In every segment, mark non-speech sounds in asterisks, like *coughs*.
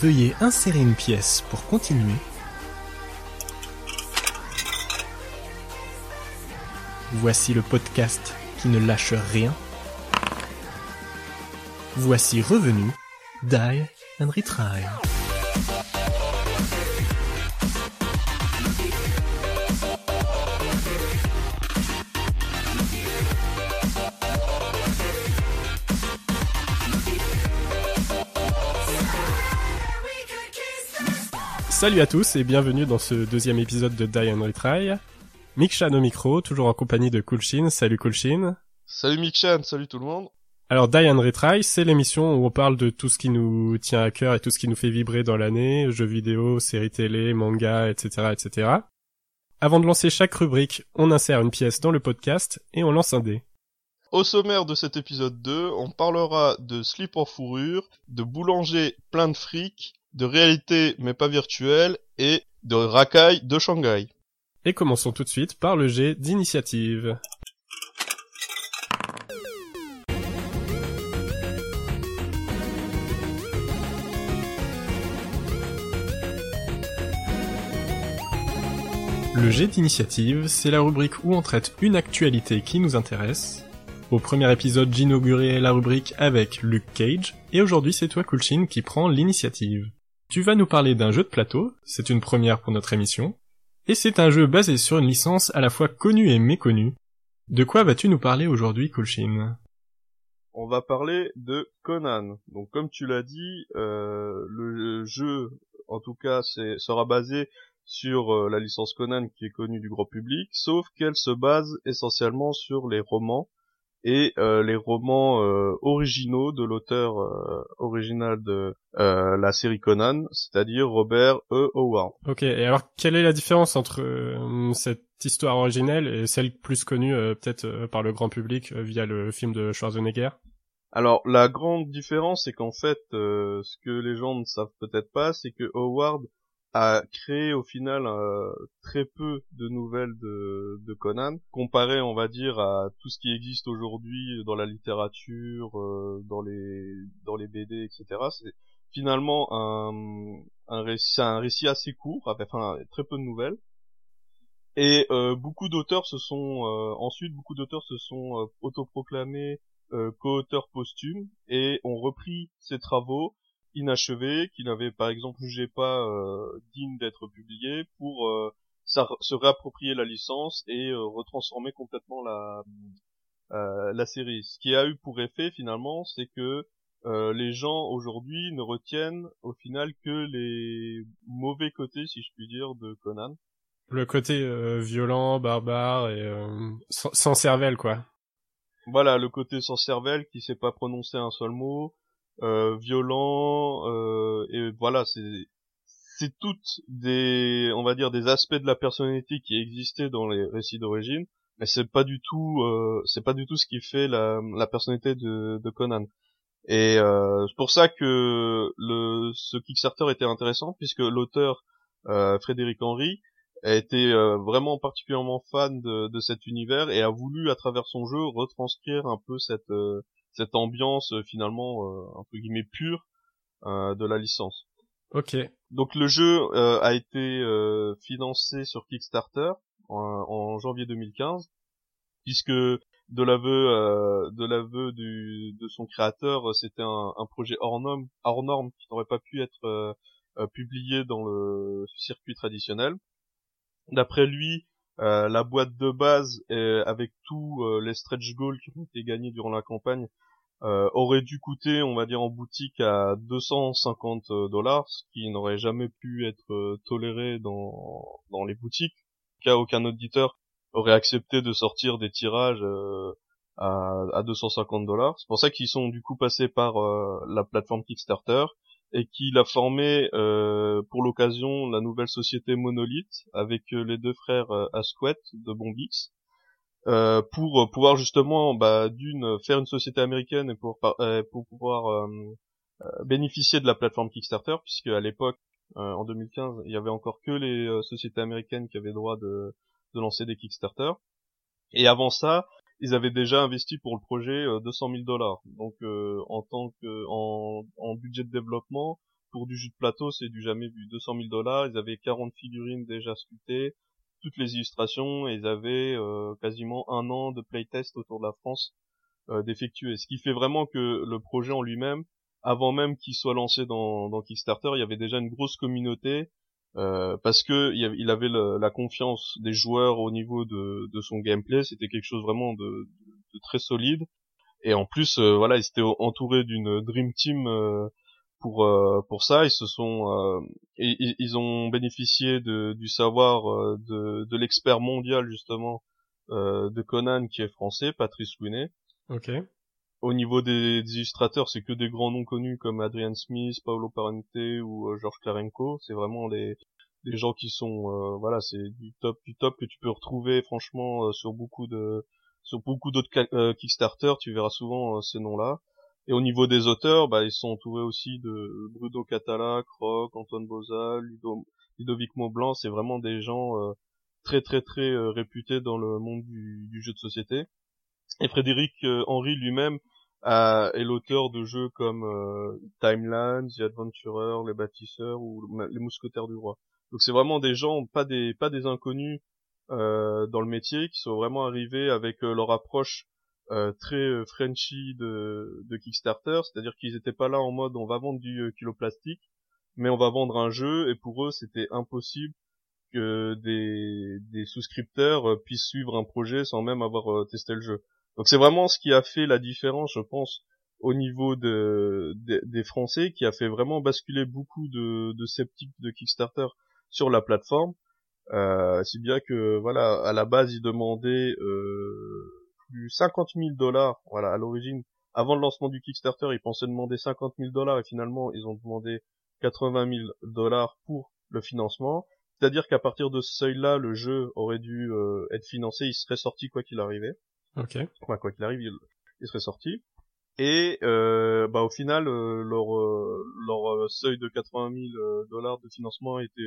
Veuillez insérer une pièce pour continuer. Voici le podcast qui ne lâche rien. Voici revenu Die and Retry. Salut à tous et bienvenue dans ce deuxième épisode de Die and Retry. Mikshan au micro, toujours en compagnie de Kulshin. Salut Kulshin. Salut Mikshan, salut tout le monde. Alors Die and Retry, c'est l'émission où on parle de tout ce qui nous tient à cœur et tout ce qui nous fait vibrer dans l'année, jeux vidéo, séries télé, manga, etc., etc. Avant de lancer chaque rubrique, on insère une pièce dans le podcast et on lance un dé. Au sommaire de cet épisode 2, on parlera de slip en fourrure, de boulanger plein de fric, de réalité mais pas virtuelle et de racaille de Shanghai. Et commençons tout de suite par le jet d'initiative. Le jet d'initiative, c'est la rubrique où on traite une actualité qui nous intéresse. Au premier épisode, j'inaugurais la rubrique avec Luke Cage, et aujourd'hui c'est toi Kulchin qui prend l'initiative. Tu vas nous parler d'un jeu de plateau, c'est une première pour notre émission, et c'est un jeu basé sur une licence à la fois connue et méconnue. De quoi vas-tu nous parler aujourd'hui, Kulshin On va parler de Conan. Donc comme tu l'as dit, euh, le jeu, en tout cas, sera basé sur euh, la licence Conan qui est connue du grand public, sauf qu'elle se base essentiellement sur les romans et euh, les romans euh, originaux de l'auteur euh, original de la série Conan, c'est-à-dire Robert E. Howard. Ok, et alors quelle est la différence entre cette histoire originelle et celle plus connue peut-être par le grand public via le film de Schwarzenegger? Alors la grande différence c'est qu'en fait ce que les gens ne savent peut-être pas c'est que Howard a créé au final euh, très peu de nouvelles de, de, Conan, comparé on va dire à tout ce qui existe aujourd'hui dans la littérature, euh, dans les dans les BD, etc. C'est finalement un, un récit un récit assez court, avec enfin, très peu de nouvelles. Et euh, beaucoup d'auteurs se sont ensuite beaucoup d'auteurs se sont autoproclamés co-auteurs posthumes et ont repris ces travaux inachevés, qui n'avaient par exemple jugé pas euh, dignes d'être publiés, pour euh, se réapproprier la licence et euh, retransformer complètement la la série. Ce qui a eu pour effet finalement, c'est que les gens aujourd'hui ne retiennent au final que les mauvais côtés, si je puis dire, de Conan. Le côté violent, barbare et sans, sans, cervelle, quoi. Voilà, le côté sans cervelle qui sait pas prononcer un seul mot, euh, violent euh, et voilà c'est c'est toutes des on va dire des aspects de la personnalité qui existaient dans les récits d'origine mais c'est pas du tout euh, c'est pas du tout ce qui fait la, la personnalité de, de Conan. Et euh, c'est pour ça que le ce Kickstarter était intéressant puisque l'auteur euh, Frédéric Henry a été euh, vraiment particulièrement fan de, de, cet univers et a voulu à travers son jeu retranscrire un peu cette cette ambiance euh, finalement euh, entre guillemets pure euh, de la licence. Ok. Donc le jeu a été financé sur Kickstarter en, janvier 2015, puisque de l'aveu de l'aveu de son créateur, c'était un, un, projet hors norme, hors norme qui n'aurait pas pu être publié dans le circuit traditionnel. D'après lui, euh, la boîte de base, avec tous les stretch goals qui ont été gagnés durant la campagne, euh, aurait dû coûter, on va dire en boutique à 250 euh, dollars, ce qui n'aurait jamais pu être euh, toléré dans dans les boutiques. Car aucun auditeur aurait accepté de sortir des tirages à, à 250 dollars. C'est pour ça qu'ils sont du coup passés par la plateforme Kickstarter et qu'il a formé pour l'occasion la nouvelle société Monolith avec les deux frères Asquette de Bombix euh, pour pouvoir justement bah, d'une faire une société américaine et pour euh, pour pouvoir euh, bénéficier de la plateforme Kickstarter puisque à l'époque en 2015 il y avait encore que les sociétés américaines qui avaient droit de lancer des Kickstarter et avant ça ils avaient déjà investi pour le projet 200 000 dollars. Donc en tant que en, en budget de développement pour du jeu de plateau, c'est du jamais vu. 200 000 dollars, ils avaient 40 figurines déjà sculptées, toutes les illustrations, et ils avaient euh, quasiment un an de playtest autour de la France euh, d'effectuer. Ce qui fait vraiment que le projet en lui-même, avant même qu'il soit lancé dans, dans Kickstarter, il y avait déjà une grosse communauté euh, parce que il avait la confiance des joueurs au niveau de, de son gameplay, c'était quelque chose vraiment de, de, très solide. Et en plus, euh, voilà, ils étaient entourés d'une dream team euh, pour pour ça. Ils se sont, ils, ils, ont bénéficié de, du savoir de, de l'expert mondial justement de Conan qui est français, Patrice Louinet. Ok. Au niveau des, des illustrateurs, c'est que des grands noms connus comme Adrian Smith, Paolo Parente ou euh, Georges Klarenko. C'est vraiment les des gens qui sont euh, voilà, c'est du top du top que tu peux retrouver franchement euh, sur beaucoup de sur beaucoup d'autres Kickstarter, tu verras souvent ces noms-là. Et au niveau des auteurs, bah, ils sont entourés aussi de Bruno Catala, Croc, Antoine Bozal, Ludovic Maublanc. C'est vraiment des gens très très très réputés dans le monde du, jeu de société. Et Frédéric Henry lui-même euh, est l'auteur de jeux comme euh, Timeline, The Adventurer, Les Bâtisseurs ou Les Mousquetaires du Roi. Donc c'est vraiment des gens, pas des pas des inconnus euh, dans le métier, qui sont vraiment arrivés avec euh, leur approche euh, très Frenchy de, Kickstarter, c'est-à-dire qu'ils étaient pas là en mode on va vendre du kilo plastique, mais on va vendre un jeu, et pour eux c'était impossible que des, souscripteurs puissent suivre un projet sans même avoir testé le jeu. Donc c'est vraiment ce qui a fait la différence, je pense, au niveau de, des Français, qui a fait vraiment basculer beaucoup de, sceptiques de Kickstarter sur la plateforme. Euh, si bien que voilà, à la base ils demandaient euh, plus 50 000 dollars. Voilà, à l'origine, avant le lancement du Kickstarter, ils pensaient demander 50 000 dollars et finalement ils ont demandé 80 000 dollars pour le financement. C'est-à-dire qu'à partir de ce seuil-là, le jeu aurait dû euh, être financé, il serait sorti quoi qu'il arrivait. Ok. quoi qu'il arrive, il, serait sorti. Et euh, bah au final, euh, leur euh, leur seuil de 80 000 dollars de financement a été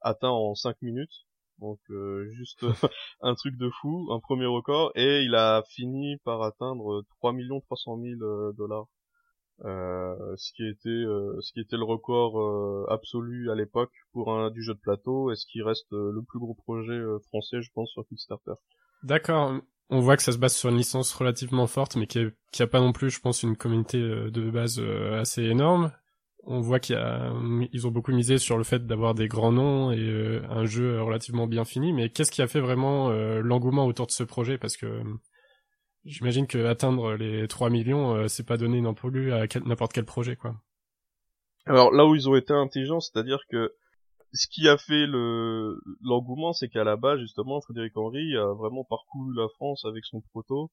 atteint en 5 minutes. Donc juste *laughs* un truc de fou, un premier record, et il a fini par atteindre 3 300 000 dollars. Euh, ce qui était ce qui était le record absolu à l'époque pour un du jeu de plateau et ce qui reste le plus gros projet français je pense sur Kickstarter. D'accord on voit que ça se base sur une licence relativement forte, mais qui, a pas non plus, je pense, une communauté euh, de base euh, assez énorme. On voit qu'ils ont beaucoup misé sur le fait d'avoir des grands noms et euh, un jeu relativement bien fini. Mais qu'est-ce qui a fait vraiment l'engouement autour de ce projet? Parce que j'imagine que atteindre les 3 millions, c'est pas donné non plus à n'importe quel projet, quoi. Alors là où ils ont été intelligents, c'est-à-dire que ce qui a fait le l'engouement, c'est qu'à la base, justement, Frédéric Henry a vraiment parcouru la France avec son proto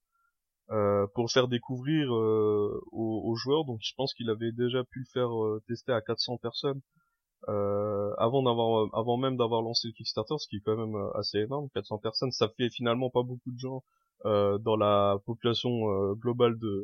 euh, pour faire découvrir euh, aux, joueurs. Donc, je pense qu'il avait déjà pu le faire euh, tester à 400 personnes euh, avant d'avoir, avant même d'avoir lancé le Kickstarter, ce qui est quand même assez énorme. 400 personnes, ça fait finalement pas beaucoup de gens dans la population globale de,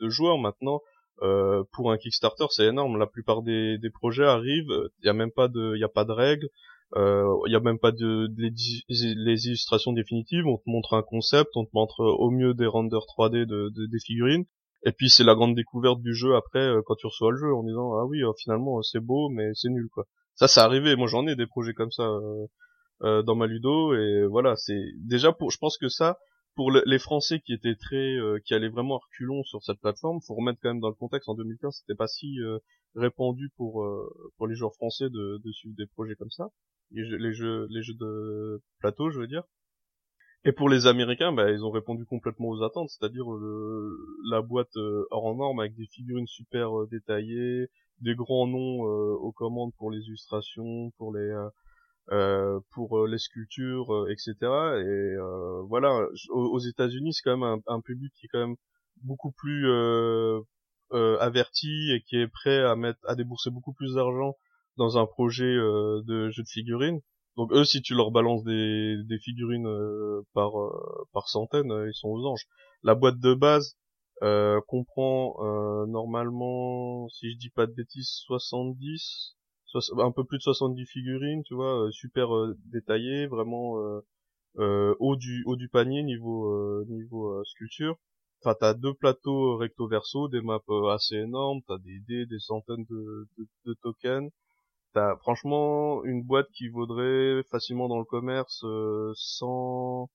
de joueurs. Maintenant, euh, pour un Kickstarter, c'est énorme. La plupart des, des projets arrivent, il y a même pas de, il y a pas de règles, euh, il y a même pas de, les, illustrations définitives. On te montre un concept, on te montre au mieux des renders 3D de, de des figurines. Et puis c'est la grande découverte du jeu après euh, quand tu reçois le jeu en disant ah oui finalement c'est beau mais c'est nul quoi. Ça c'est arrivé. Moi j'en ai des projets comme ça dans ma ludo et voilà c'est déjà pour. Je pense que ça pour les Français qui étaient très, euh, qui allaient vraiment à reculons sur cette plateforme, faut remettre quand même dans le contexte. En 2015, c'était pas si euh, répandu pour euh, pour les joueurs français de, de suivre des projets comme ça, les jeux, les jeux, les jeux de plateau, je veux dire. Et pour les Américains, bah, ils ont répondu complètement aux attentes, c'est-à-dire la boîte hors en norme avec des figurines super détaillées, des grands noms aux commandes pour les illustrations, pour les euh, pour euh, les sculptures, euh, etc. Et voilà, aux, États-Unis, c'est quand même un, public qui est quand même beaucoup plus averti et qui est prêt à mettre, à débourser beaucoup plus d'argent dans un projet de jeu de figurines. Donc eux, si tu leur balances des, des figurines par par centaines, ils sont aux anges. La boîte de base comprend normalement, si je dis pas de bêtises, 70 un peu plus de 70 figurines, tu vois, euh, super euh, détaillées, vraiment euh, haut du haut du panier niveau niveau sculpture. enfin t'as deux plateaux recto verso, des maps assez énormes, t'as des dés, des centaines de, de, de tokens. T'as franchement une boîte qui vaudrait facilement dans le commerce euh, 100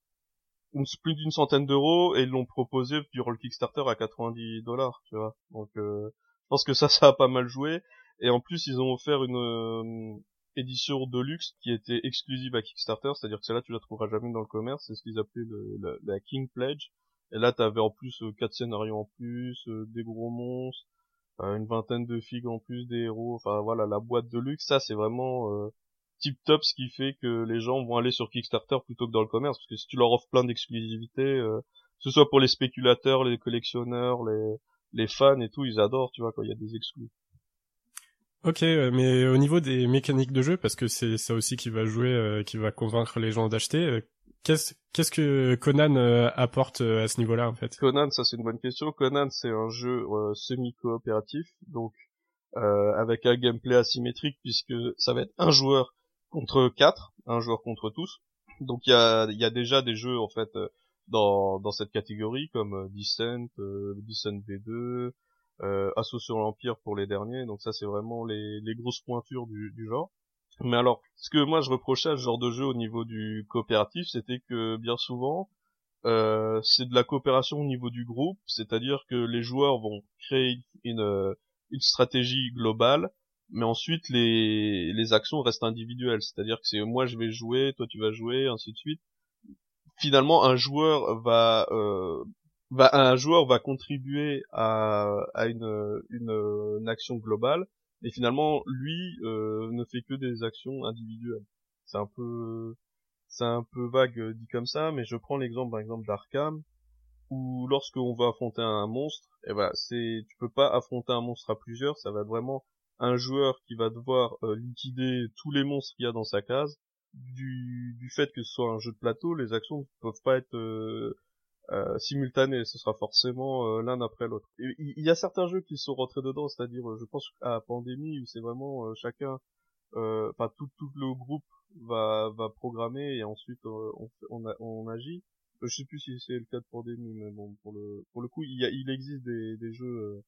plus d'une centaine d'euros et ils l'ont proposé durant le Kickstarter à 90 dollars, tu vois. Donc euh, je pense que ça *laughs* ça a pas mal joué et en plus ils ont offert une euh, édition de luxe qui était exclusive à Kickstarter, c'est-à-dire que celle-là tu la trouveras jamais dans le commerce, c'est ce qu'ils appelaient le, la, King Pledge. Et là t'avais en plus euh, quatre scénarios en plus, euh, des gros monstres, une vingtaine de figues en plus, des héros, enfin voilà la boîte de luxe, ça c'est vraiment tip top ce qui fait que les gens vont aller sur Kickstarter plutôt que dans le commerce parce que si tu leur offres plein d'exclusivités euh, que ce soit pour les spéculateurs les collectionneurs les les fans et tout ils adorent tu vois quand il y a des exclus. Ok, mais au niveau des mécaniques de jeu, parce que c'est ça aussi qui va jouer, euh, qui va convaincre les gens d'acheter, euh, qu'est-ce qu'est-ce que Conan apporte à ce niveau-là en fait? Conan, ça c'est une bonne question. Conan, c'est un jeu semi-coopératif, donc avec un gameplay asymétrique puisque ça va être un joueur contre 4, un joueur contre tous. Donc il y a, y a déjà des jeux en fait euh, dans, dans cette catégorie comme euh, Descent, euh, Descent V2, euh, Assaut sur l'Empire pour les derniers. Donc ça c'est vraiment les, les grosses pointures du, du genre. Mais alors, ce que moi je reprochais à ce genre de jeu au niveau du coopératif, c'était que bien souvent, euh, c'est de la coopération au niveau du groupe, c'est-à-dire que les joueurs vont créer une, une stratégie globale mais ensuite les les actions restent individuelles. C'est-à-dire que c'est moi je vais jouer toi tu vas jouer ainsi de suite. Finalement un joueur va euh, va un joueur va contribuer à à une une, action globale et finalement lui euh, ne fait que des actions individuelles c'est un peu c'est un peu vague dit comme ça mais je prends l'exemple par exemple d'Arkham où lorsqu'on va affronter un monstre et eh ben c'est tu peux pas affronter un monstre à plusieurs ça va vraiment un joueur qui va devoir euh, liquider tous les monstres qu'il y a dans sa case. Du, du fait que ce soit un jeu de plateau, les actions ne peuvent pas être euh, euh, simultanées, ce sera forcément l'un après l'autre. Il y, a certains jeux qui sont rentrés dedans, c'est-à-dire, je pense à Pandémie où c'est vraiment chacun, enfin tout, tout le groupe va, va programmer et ensuite on, on, on, agit. Je sais plus si c'est le cas de Pandémie, mais bon pour le pour le coup il y a, il existe des, des jeux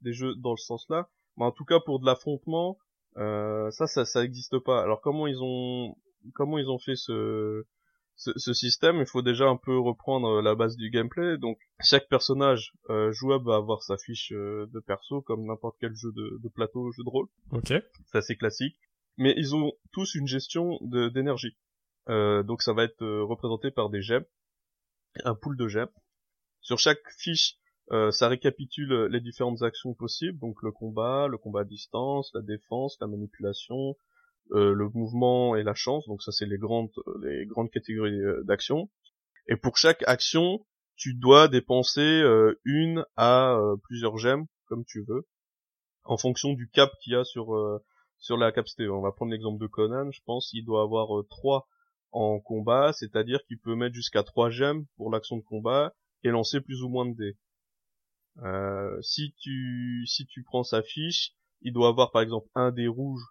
des jeux dans le sens là mais en tout cas pour de l'affrontement, euh, ça, ça, ça existe pas. Alors comment ils ont, comment ils ont fait ce, ce, système Il faut déjà un peu reprendre la base du gameplay. Donc chaque personnage euh, jouable va avoir sa fiche euh, de perso comme n'importe quel jeu de, de plateau, jeu de rôle. Ok. C'est assez classique. Mais ils ont tous une gestion d'énergie. Euh, donc ça va être euh, représenté par des gemmes, un pool de gemmes. Sur chaque fiche, euh, ça récapitule euh, les différentes actions possibles, donc le combat, le combat à distance, la défense, la manipulation, euh, le mouvement et la chance. Donc ça c'est les grandes les grandes catégories d'actions. Et pour chaque action, tu dois dépenser une à plusieurs gemmes comme tu veux, en fonction du cap qu'il y a sur sur la capacité. On va prendre l'exemple de Conan. Je pense qu'il doit avoir trois en combat, c'est-à-dire qu'il peut mettre jusqu'à trois gemmes pour l'action de combat et lancer plus ou moins de dés. Euh, si tu si tu prends sa fiche, il doit avoir par exemple un dé rouge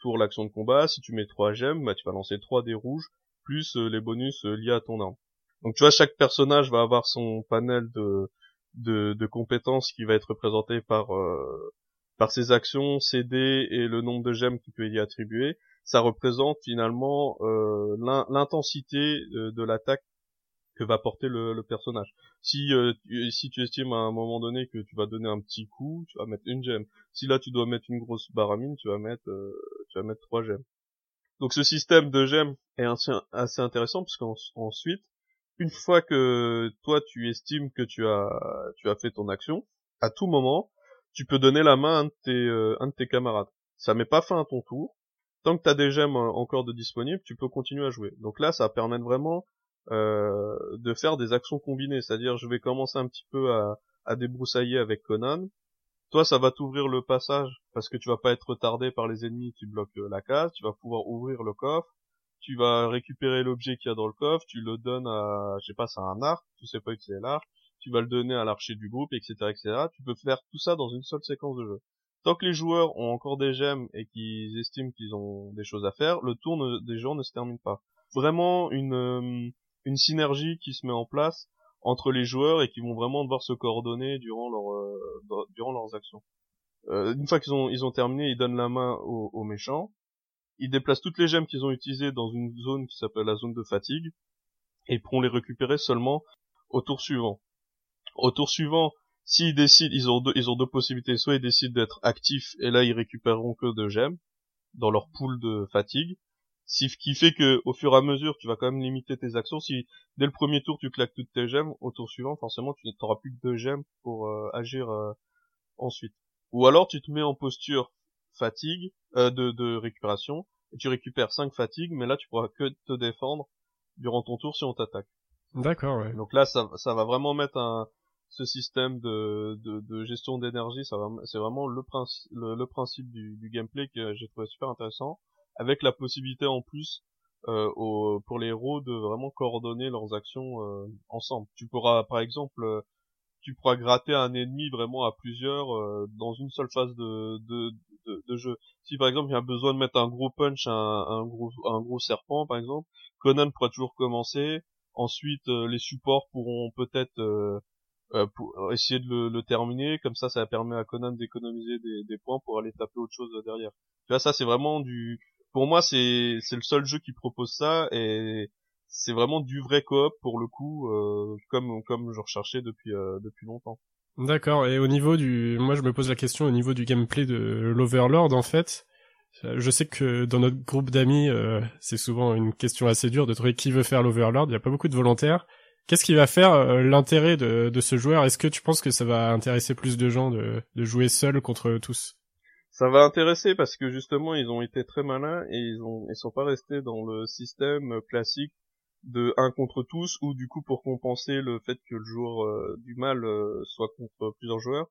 pour l'action de combat. Si tu mets trois gemmes, bah tu vas lancer trois dés rouges plus euh, les bonus euh, liés à ton arme. Donc tu vois chaque personnage va avoir son panel de de, de compétences qui va être représenté par par ses actions, ses dés et le nombre de gemmes qu'il peut y attribuer. Ça représente finalement l'intensité de l'attaque que va porter le, personnage. Si euh, si tu estimes à un moment donné que tu vas donner un petit coup, tu vas mettre une gemme. Si là tu dois mettre une grosse baramine, tu vas mettre euh, tu vas mettre trois gemmes. Donc ce système de gemmes est assez, intéressant parce qu'ensuite, une fois que toi tu estimes que tu as tu as fait ton action, à tout moment, tu peux donner la main à un de tes, euh, tes camarades. Ça met pas fin à ton tour. Tant que tu as des gemmes encore de disponibles, tu peux continuer à jouer. Donc là, ça permet vraiment euh, de faire des actions combinées. C'est-à-dire, je vais commencer un petit peu à, à débroussailler avec Conan. Toi, ça va t'ouvrir le passage parce que tu vas pas être retardé par les ennemis qui bloquent euh, la case. Tu vas pouvoir ouvrir le coffre. Tu vas récupérer l'objet qu'il y a dans le coffre. Tu le donnes à, je sais pas, c'est un arc. Tu sais pas que c'est l'arc. Tu vas le donner à l'archer du groupe, etc., etc. Tu peux faire tout ça dans une seule séquence de jeu. Tant que les joueurs ont encore des gemmes et qu'ils estiment qu'ils ont des choses à faire, le tour des gens ne se termine pas. Vraiment une, euh, une synergie qui se met en place entre les joueurs et qui vont vraiment devoir se coordonner durant leur durant leurs actions. une fois qu'ils ont ils ont terminé, ils donnent la main aux, méchants. Ils déplacent toutes les gemmes qu'ils ont utilisées dans une zone qui s'appelle la zone de fatigue et pourront les récupérer seulement au tour suivant. Au tour suivant, s'ils décident, ils ont deux, ils ont deux possibilités. Soit ils décident d'être actifs et là ils récupéreront que de gemmes dans leur pool de fatigue. Ce qui fait que au fur et à mesure, tu vas quand même limiter tes actions. Si dès le premier tour tu claques toutes tes gemmes, au tour suivant, forcément tu n'auras plus que deux gemmes pour euh, agir euh, ensuite. Ou alors tu te mets en posture fatigue euh, de, de récupération et tu récupères 5 fatigues, mais là tu pourras que te défendre durant ton tour si on t'attaque. D'accord, ouais. Donc là, ça, ça va vraiment mettre un, ce système de, de, de gestion d'énergie, ça va, c'est vraiment le, principe le, le, principe du, du gameplay que j'ai trouvé super intéressant, avec la possibilité en plus euh, au, pour les héros de vraiment coordonner leurs actions euh, ensemble. Tu pourras, par exemple, euh, tu pourras gratter un ennemi vraiment à plusieurs euh, dans une seule phase de, de, de, de, jeu. Si par exemple il y a besoin de mettre un gros punch, un, un gros, un gros serpent par exemple, Conan pourra toujours commencer. Ensuite, euh, les supports pourront peut-être euh, pour essayer de le, le, terminer. Comme ça, ça permet à Conan d'économiser des, des, points pour aller taper autre chose derrière. Tu vois, ça c'est vraiment du. Pour moi, c'est c'est le seul jeu qui propose ça et c'est vraiment du vrai coop pour le coup, euh, comme comme je recherchais depuis depuis longtemps. D'accord. Et au niveau du, moi je me pose la question au niveau du gameplay de l'Overlord en fait. Je sais que dans notre groupe d'amis, euh, c'est souvent une question assez dure de trouver qui veut faire l'Overlord. Il n'y a pas beaucoup de volontaires. Qu'est-ce qui va faire euh, l'intérêt de, de, ce joueur? Est-ce que tu penses que ça va intéresser plus de gens de, de jouer seul contre tous? Ça va intéresser parce que justement ils ont été très malins et ils ont ils sont pas restés dans le système classique de un contre tous ou du coup pour compenser le fait que le joueur euh, du mal soit contre plusieurs joueurs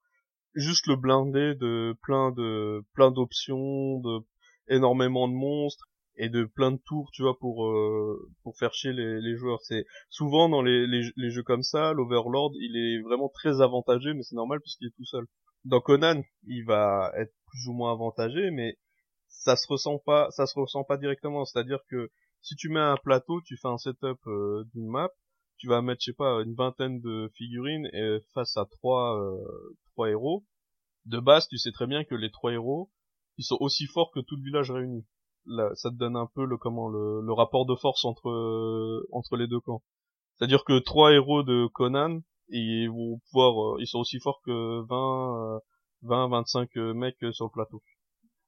juste le blindé de plein de plein d'options, de énormément de monstres et de plein de tours, tu vois, pour euh, pour faire chier les, joueurs. C'est souvent dans les, les, les, jeux comme ça, l'Overlord, il est vraiment très avantagé, mais c'est normal puisqu'il est tout seul. Dans Conan, il va être plus ou moins avantagé, mais ça se ressent pas, ça se ressent pas directement. C'est-à-dire que si tu mets un plateau, tu fais un setup euh, d'une map, tu vas mettre, je sais pas, une vingtaine de figurines et face à trois, euh, trois héros. De base, tu sais très bien que les trois héros, ils sont aussi forts que tout le village réuni. Là, ça te donne un peu le comment le, le rapport de force entre euh, entre les deux camps. C'est-à-dire que trois héros de Conan, ils vont pouvoir, euh, ils sont aussi forts que 20, 20, 25 mecs sur le plateau.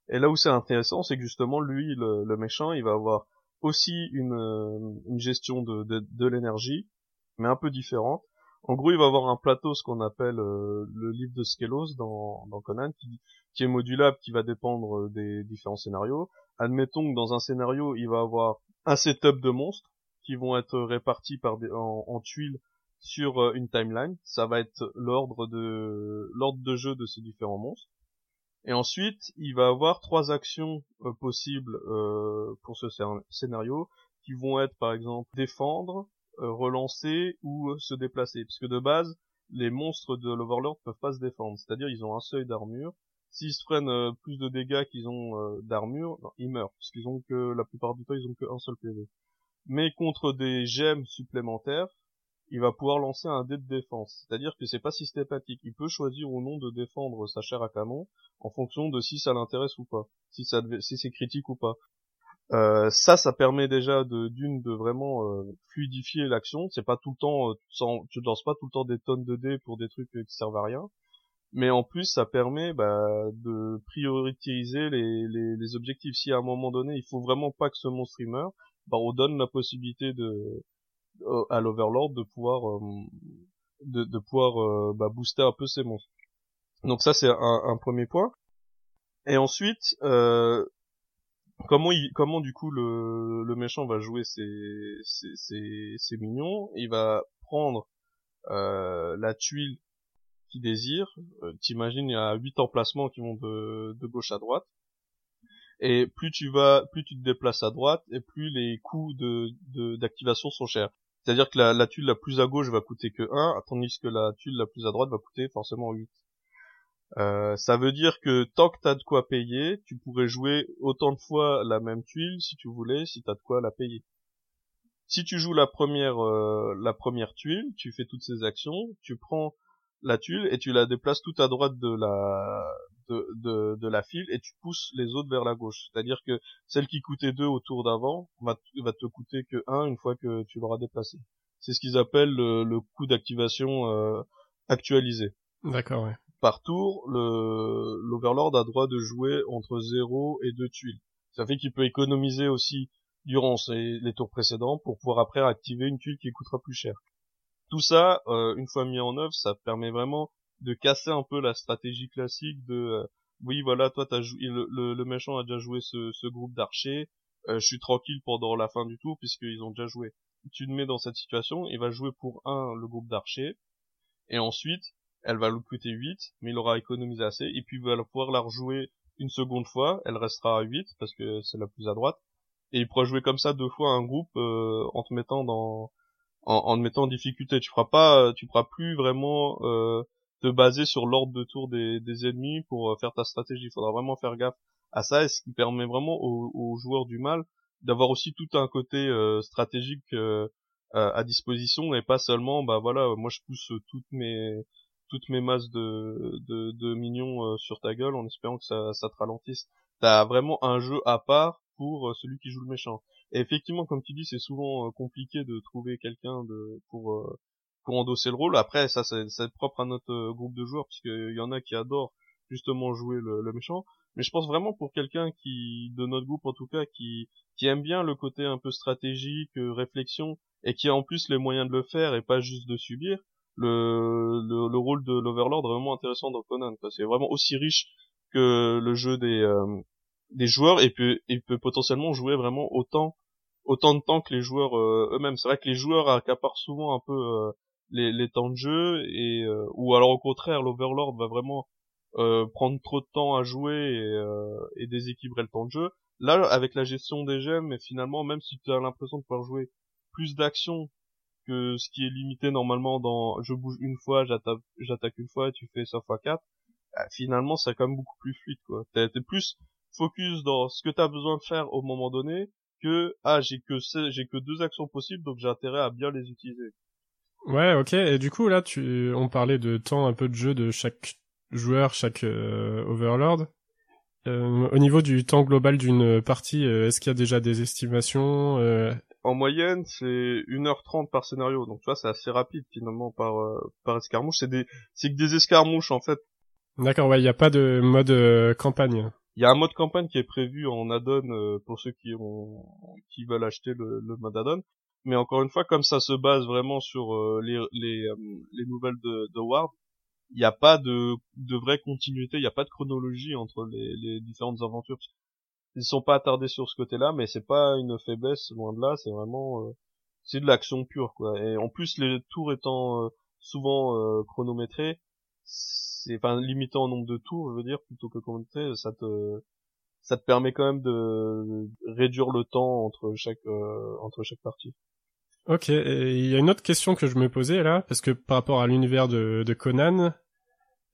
Et là où c'est intéressant, c'est que justement lui, le, méchant, il va avoir aussi une, une gestion de, de, de l'énergie, mais un peu différente. En gros, il va avoir un plateau, ce qu'on appelle euh, le livre de Skelos dans, dans Conan, qui, est modulable, qui va dépendre euh, des différents scénarios. Admettons que dans un scénario, il va avoir un setup de monstres qui vont être répartis par des, en tuiles sur euh, une timeline. Ça va être l'ordre de l'ordre de jeu de ces différents monstres. Et ensuite, il va avoir trois actions possibles pour ce scénario, qui vont être par exemple défendre, euh, relancer ou euh, se déplacer. Puisque de base, les monstres de l'Overlord peuvent pas se défendre. C'est-à-dire ils ont un seuil d'armure. S'ils se prennent euh, plus de dégâts qu'ils ont d'armure, ils meurent. Puisqu'ils ont que, la plupart du temps, ils ont qu'un seul PV. Mais contre des gemmes supplémentaires, il va pouvoir lancer un dé de défense. C'est-à-dire que c'est pas systématique. Il peut choisir ou non de défendre sa chair à canon en fonction de si ça l'intéresse ou pas. Si ça si c'est critique ou pas. Euh, ça, ça permet déjà d'une de vraiment euh, fluidifier l'action. C'est pas tout le temps, euh, tu, lances pas tout le temps des tonnes de dés pour des trucs qui servent à rien. Mais en plus, ça permet bah, de prioriser les, les, objectifs. Si à un moment donné, il faut vraiment pas que ce monstre bah, on donne la possibilité de à l'Overlord de pouvoir de, de pouvoir bah, booster un peu ses monstres. Donc ça, c'est un, premier point. Et ensuite, euh, comment comment du coup le, le méchant va jouer ses, ses, ses, ses mignons? Il va prendre euh, la tuile qu'il désire. Euh, T'imagines, il y a huit emplacements qui vont de, de gauche à droite. Et plus tu vas, plus tu te déplaces à droite, et plus les coûts de d'activation sont chers. C'est-à-dire que la, tuile la plus à gauche va coûter que 1, tandis que la tuile la plus à droite va coûter forcément 8. Euh, ça veut dire que tant que t'as de quoi payer, tu pourrais jouer autant de fois la même tuile si tu voulais, si t'as de quoi la payer. Si tu joues la première euh, la première tuile, tu fais toutes ces actions, tu prends la tuile et tu la déplaces tout à droite de la de, de, de la file et tu pousses les autres vers la gauche. C'est-à-dire que celle qui coûtait 2 au tour d'avant va, va te coûter que 1 une fois que tu l'auras déplacé. C'est ce qu'ils appellent le, le coût d'activation euh, actualisé. D'accord, ouais. Par tour, le l'Overlord a droit de jouer entre 0 et 2 tuiles. Ça fait qu'il peut économiser aussi durant les tours précédents pour pouvoir après activer une tuile qui coûtera plus cher. Tout ça, euh, une fois mis en œuvre, ça permet vraiment de casser un peu la stratégie classique de euh, oui voilà toi t'as joué le, le, méchant a déjà joué ce, groupe d'archers euh, je suis tranquille pendant la fin du tour puisqu'ils ont déjà joué. Tu te mets dans cette situation il va jouer pour un le groupe d'archers et ensuite elle va lui coûter 8 mais il aura économisé assez et puis il va pouvoir la rejouer une seconde fois elle restera à 8 parce que c'est la plus à droite et il pourra jouer comme ça deux fois un groupe euh, en te mettant dans en, en te mettant en difficulté. Tu feras pas tu feras plus vraiment euh, te baser sur l'ordre de tour des, des ennemis pour euh, faire ta stratégie. Il faudra vraiment faire gaffe à ça, et ce qui permet vraiment aux, joueurs du mal d'avoir aussi tout un côté euh, stratégique euh, à disposition et pas seulement bah voilà moi je pousse toutes mes toutes mes masses de de, de minions sur ta gueule en espérant que ça ça te ralentisse t'as vraiment un jeu à part pour celui qui joue le méchant et effectivement comme tu dis c'est souvent compliqué de trouver quelqu'un de pour pour endosser le rôle. Après, ça, c'est propre à notre euh, groupe de joueurs, puisqu'il y en a qui adorent justement jouer le, le méchant. Mais je pense vraiment pour quelqu'un qui, de notre groupe en tout cas, qui, qui aime bien le côté un peu stratégique, euh, réflexion, et qui a en plus les moyens de le faire et pas juste de subir, le, le, le rôle de l'Overlord est vraiment intéressant dans Conan. C'est vraiment aussi riche que le jeu des, euh, des joueurs et peut, et peut potentiellement jouer vraiment autant autant de temps que les joueurs eux-mêmes. C'est vrai que les joueurs accaparent souvent un peu les, temps de jeu et euh, ou alors au contraire l'Overlord va vraiment euh, prendre trop de temps à jouer et, euh, et déséquilibrer le temps de jeu. Là, avec la gestion des gemmes, et finalement, même si tu as l'impression de pouvoir jouer plus d'actions que ce qui est limité normalement dans je bouge une fois, j'attaque une fois et tu fais ça fois 4, bah, finalement, c'est quand même beaucoup plus fluide, quoi. T'es plus focus dans ce que tu as besoin de faire au moment donné que, ah, j'ai que j'ai que deux actions possibles, donc j'ai intérêt à bien les utiliser. Ouais, ok. Et du coup, là, tu, on parlait de temps un peu de jeu de chaque joueur, chaque euh, Overlord. Euh, au niveau du temps global d'une partie, euh, est-ce qu'il y a déjà des estimations En moyenne, c'est 1h30 par scénario, donc tu vois, c'est assez rapide finalement par par escarmouche. C'est des, c'est que des escarmouches en fait. D'accord, ouais, il n'y a pas de mode campagne. Il y a un mode campagne qui est prévu en add-on pour ceux qui ont qui veulent acheter le, le mode add-on, mais encore une fois, comme ça se base vraiment sur euh, les, les, euh, les, nouvelles de, de Ward, il n'y a pas de, de vraie continuité, il n'y a pas de chronologie entre les, les différentes aventures. Ils sont pas attardés sur ce côté-là, mais c'est pas une faiblesse, loin de là, c'est vraiment... Euh, c'est de l'action pure, quoi. Et en plus, les tours étant souvent chronométrés, c'est enfin limitant en nombre de tours, je veux dire, plutôt que chronométré, ça te ça te permet quand même de réduire le temps entre chaque entre chaque partie. Ok, il y a une autre question que je me posais là, parce que par rapport à l'univers de, de, Conan,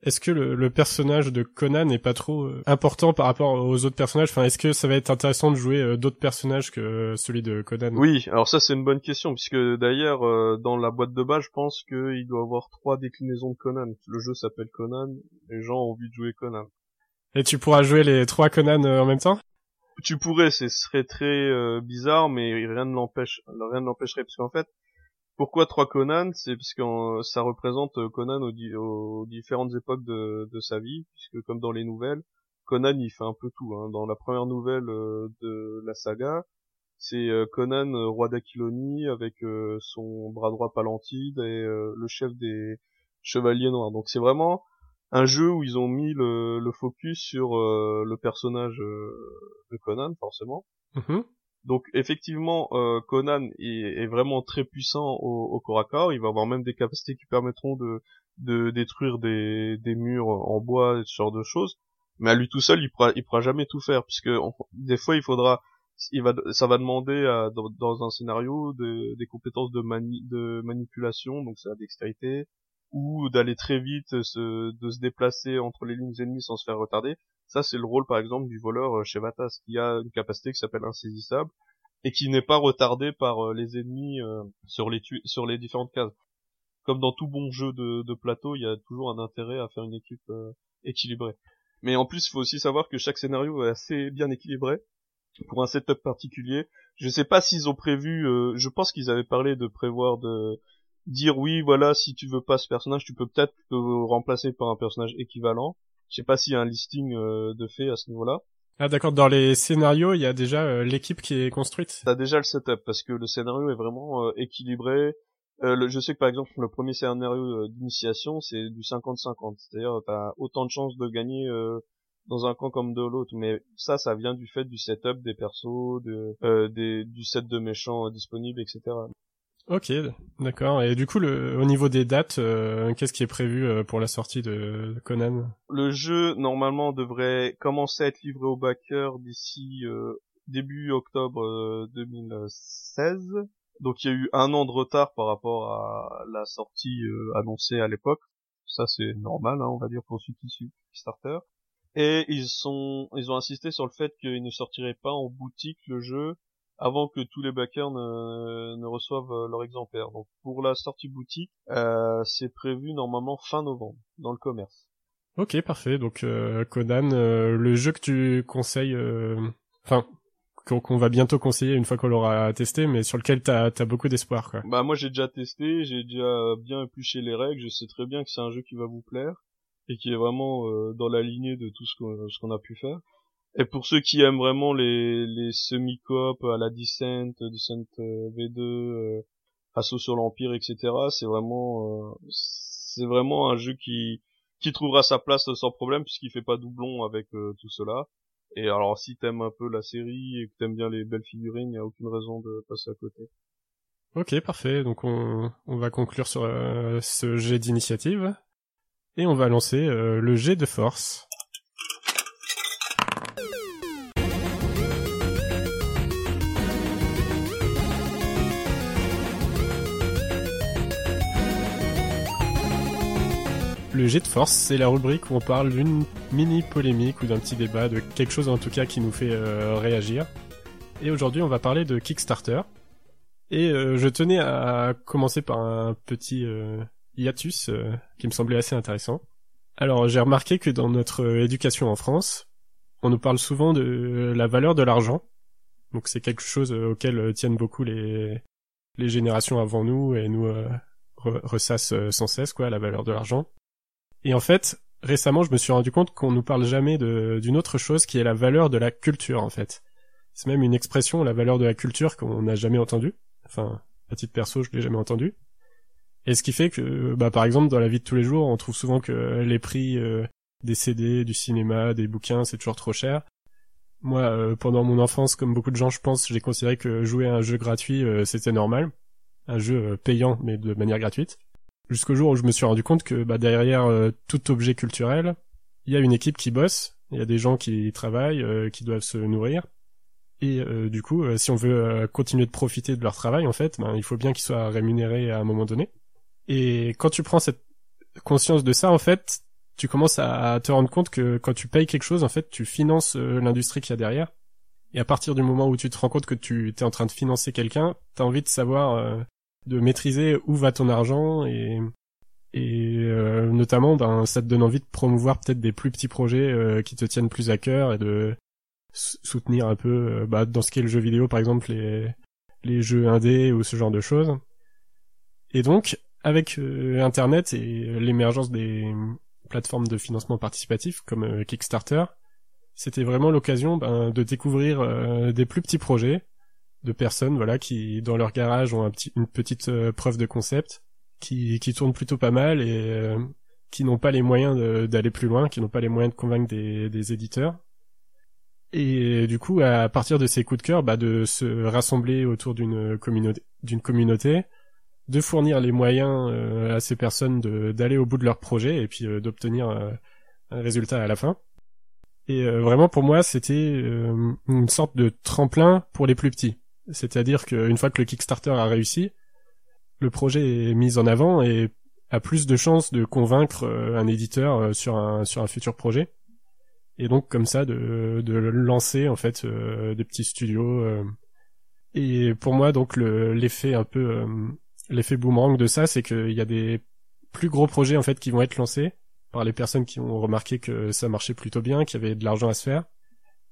est-ce que le, le, personnage de Conan n'est pas trop euh, important par rapport aux autres personnages? Enfin, est-ce que ça va être intéressant de jouer euh, d'autres personnages que celui de Conan? Oui, alors ça c'est une bonne question, puisque d'ailleurs euh, dans la boîte de base, je pense qu'il doit avoir trois déclinaisons de Conan. Le jeu s'appelle Conan, les gens ont envie de jouer Conan. Et tu pourras jouer les trois Conan en même temps? Tu pourrais, ce serait très euh, bizarre, mais rien ne l'empêche, rien ne l'empêcherait, parce qu'en fait, pourquoi trois Conan? C'est parce que ça représente euh, Conan aux, différentes époques de, sa vie, puisque comme dans les nouvelles, Conan il fait un peu tout. Hein. Dans la première nouvelle euh, de la saga, c'est Conan, roi d'Aquilonie, avec son bras droit Palantide et le chef des chevaliers noirs. Donc c'est vraiment un jeu où ils ont mis le, le focus sur euh, le personnage euh, de Conan forcément. Mm-hmm. Donc effectivement, euh, Conan est, est, vraiment très puissant au, au, corps à corps. Il va avoir même des capacités qui permettront de, de détruire des, des murs en bois ce genre de choses. Mais à lui tout seul, il pourra, il pourra jamais tout faire puisque des fois il faudra, il va, ça va demander à, dans, dans, un scénario des compétences de, mani, de manipulation, donc c'est la dextérité, ou d'aller très vite, se, de se déplacer entre les lignes ennemies sans se faire retarder. Ça, c'est le rôle, par exemple, du voleur euh, chez Vatas, qui a une capacité qui s'appelle insaisissable. et qui n'est pas retardé par les ennemis sur les les différentes cases. Comme dans tout bon jeu de, plateau, il y a toujours un intérêt à faire une équipe équilibrée. Mais en plus, il faut aussi savoir que chaque scénario est assez bien équilibré pour un setup particulier. Je sais pas s'ils ont prévu, euh, je pense qu'ils avaient parlé de prévoir de dire oui, voilà, si tu veux pas ce personnage, tu peux peut-être le remplacer par un personnage équivalent. Je sais pas s'il y a un listing euh, de fait à ce niveau-là. Ah d'accord, dans les scénarios, il y a déjà euh, l'équipe qui est construite. T'as déjà le setup parce que le scénario est vraiment équilibré. Le, je sais que par exemple le premier scénario d'initiation c'est du 50-50, c'est-à-dire t'as autant de chances de gagner dans un camp comme de l'autre mais ça ça vient du fait du setup des persos de euh, des du set de méchants disponibles etc ok d'accord. Et du coup le au niveau des dates euh, qu'est-ce qui est prévu euh, pour la sortie de Conan? Le jeu normalement devrait commencer à être livré aux backers d'ici début octobre 2016 donc il y a eu un an de retard par rapport à la sortie annoncée à l'époque. Ça c'est normal hein, on va dire pour ceux qui suivent Kickstarter. Et ils sont, ils ont insisté sur le fait qu'ils ne sortiraient pas en boutique le jeu avant que tous les backers ne, ne reçoivent euh, leur exemplaire. Donc pour la sortie boutique, euh, c'est prévu normalement fin novembre dans le commerce. Ok, parfait. Donc euh, Conan, euh, le jeu que tu conseilles, enfin qu'on va bientôt conseiller une fois qu'on l'aura testé, mais sur lequel t'as as beaucoup d'espoir. Quoi. Bah moi j'ai déjà testé, j'ai déjà bien épluché les règles, je sais très bien que c'est un jeu qui va vous plaire et qui est vraiment euh, dans la lignée de tout ce qu'on ce qu'on a pu faire. Et pour ceux qui aiment vraiment les, les semi-coop à la Descent, Descent euh, V2, euh, Assaut sur l'Empire, etc., c'est vraiment euh, c'est vraiment un jeu qui qui trouvera sa place sans problème puisqu'il fait pas doublon avec tout cela. Et alors si t'aimes un peu la série et que t'aimes bien les belles figurines, il a aucune raison de passer à côté. Ok, parfait. Donc on, on va conclure sur ce jet d'initiative et on va lancer euh, le jet de force. Le jet de force, c'est la rubrique où on parle d'une mini polémique ou d'un petit débat, de quelque chose en tout cas qui nous fait euh, réagir. Et aujourd'hui, on va parler de Kickstarter. Et euh, je tenais à commencer par un petit hiatus euh, qui me semblait assez intéressant. Alors j'ai remarqué que dans notre éducation en France, on nous parle souvent de la valeur de l'argent. Donc c'est quelque chose auquel tiennent beaucoup les les générations avant nous et nous ressassent sans cesse quoi la valeur de l'argent. Et en fait, récemment, je me suis rendu compte qu'on nous parle jamais d'une autre chose qui est la valeur de la culture en fait. C'est même une expression, la valeur de la culture qu'on n'a jamais entendue. Enfin, à titre perso, je l'ai jamais entendue. Et ce qui fait que, bah, par exemple, dans la vie de tous les jours, on trouve souvent que les prix euh, des CD, du cinéma, des bouquins, c'est toujours trop cher. Moi, euh, pendant mon enfance, comme beaucoup de gens, je pense, j'ai considéré que jouer à un jeu gratuit, euh, c'était normal. Un jeu payant, mais de manière gratuite. Jusqu'au jour où je me suis rendu compte que bah, derrière tout objet culturel, il y a une équipe qui bosse, il y a des gens qui travaillent, qui doivent se nourrir. Et du coup, si on veut continuer de profiter de leur travail, en fait, ben, il faut bien qu'ils soient rémunérés à un moment donné. Et quand tu prends cette conscience de ça, en fait, tu commences à te rendre compte que quand tu payes quelque chose, en fait, tu finances euh, l'industrie qu'il y a derrière. Et à partir du moment où tu te rends compte que tu es en train de financer quelqu'un, t'as envie de savoir, euh, de maîtriser où va ton argent et et euh, notamment, ben, ça te donne envie de promouvoir peut-être des plus petits projets qui te tiennent plus à cœur et de soutenir un peu, bah, dans ce qui est le jeu vidéo, par exemple, les les jeux indés ou ce genre de choses. Et donc, avec euh, Internet et l'émergence des plateformes de financement participatif comme euh, Kickstarter, c'était vraiment l'occasion ben, de découvrir euh, des plus petits projets de personnes voilà qui dans leur garage ont une petite preuve de concept qui, qui tourne plutôt pas mal et qui n'ont pas les moyens d'aller plus loin, qui n'ont pas les moyens de convaincre des, éditeurs. Et du coup, à partir de ces coups de cœur, bah, de se rassembler autour d'une communauté, d'une communauté, de fournir les moyens euh, à ces personnes d'aller au bout de leur projet et puis euh, d'obtenir euh, un résultat à la fin. Et vraiment pour moi c'était une sorte de tremplin pour les plus petits. C'est-à-dire qu'une fois que le Kickstarter a réussi, le projet est mis en avant et a plus de chances de convaincre un éditeur sur un sur un futur projet. Et donc comme ça de, de lancer en fait des petits studios Et pour moi, donc l'effet un peu euh, l'effet boomerang de ça, c'est qu'il y a des plus gros projets en fait qui vont être lancés par les personnes qui ont remarqué que ça marchait plutôt bien, qu'il y avait de l'argent à se faire.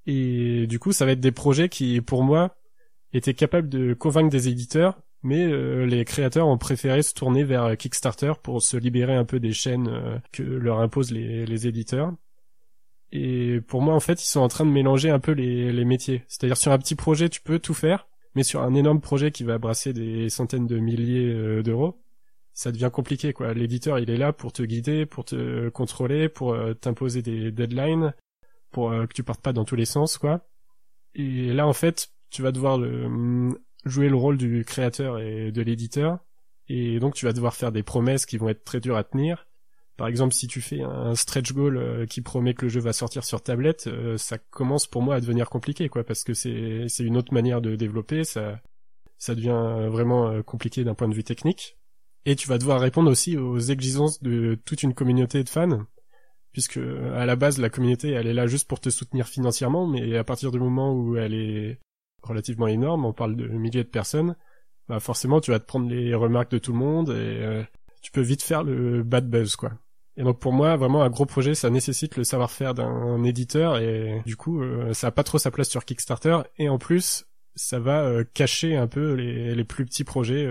Et du coup, ça va être des projets qui, pour moi, étaient capables de convaincre des éditeurs, mais euh, les créateurs ont préféré se tourner vers Kickstarter pour se libérer un peu des chaînes euh, que leur imposent les, éditeurs. Et pour moi, en fait, ils sont en train de mélanger un peu les, métiers. C'est-à-dire sur un petit projet, tu peux tout faire, mais sur un énorme projet qui va brasser des centaines de milliers euh, d'euros, ça devient compliqué quoi. L'éditeur, il est là pour te guider, pour te contrôler, pour euh, t'imposer des deadlines, pour euh, que tu partes pas dans tous les sens quoi. Et là en fait, tu vas devoir mm, jouer le rôle du créateur et de l'éditeur et donc tu vas devoir faire des promesses qui vont être très dures à tenir. Par exemple, si tu fais un stretch goal euh, qui promet que le jeu va sortir sur tablette, ça commence pour moi à devenir compliqué, quoi, parce que c'est une autre manière de développer, ça ça devient vraiment compliqué d'un point de vue technique. Et tu vas devoir répondre aussi aux exigences de toute une communauté de fans, puisque à la base la communauté elle est là juste pour te soutenir financièrement, mais à partir du moment où elle est relativement énorme, on parle de milliers de personnes, bah forcément tu vas te prendre les remarques de tout le monde et euh, tu peux vite faire le bad buzz quoi. Et donc pour moi vraiment un gros projet ça nécessite le savoir-faire d'un éditeur et du coup euh, ça a pas trop sa place sur Kickstarter et en plus ça va euh, cacher un peu les, les, plus petits projets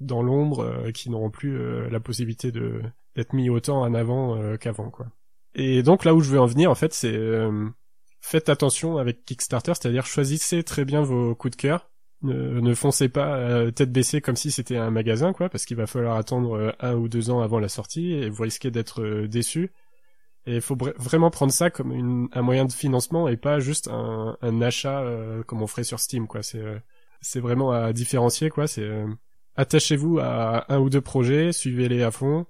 dans l'ombre qui n'auront plus la possibilité de d'être mis autant en avant qu'avant quoi. Et donc là où je veux en venir en fait c'est faites attention avec Kickstarter, c'est-à-dire choisissez très bien vos coups de cœur. Ne, ne foncez pas tête baissée comme si c'était un magasin quoi parce qu'il va falloir attendre un ou deux ans avant la sortie et vous risquez d'être déçu. Et il faut vraiment prendre ça comme une, un moyen de financement et pas juste un, un achat comme on ferait sur Steam quoi. C'est c'est vraiment à différencier quoi. C'est attachez-vous à un ou deux projets, suivez-les à fond,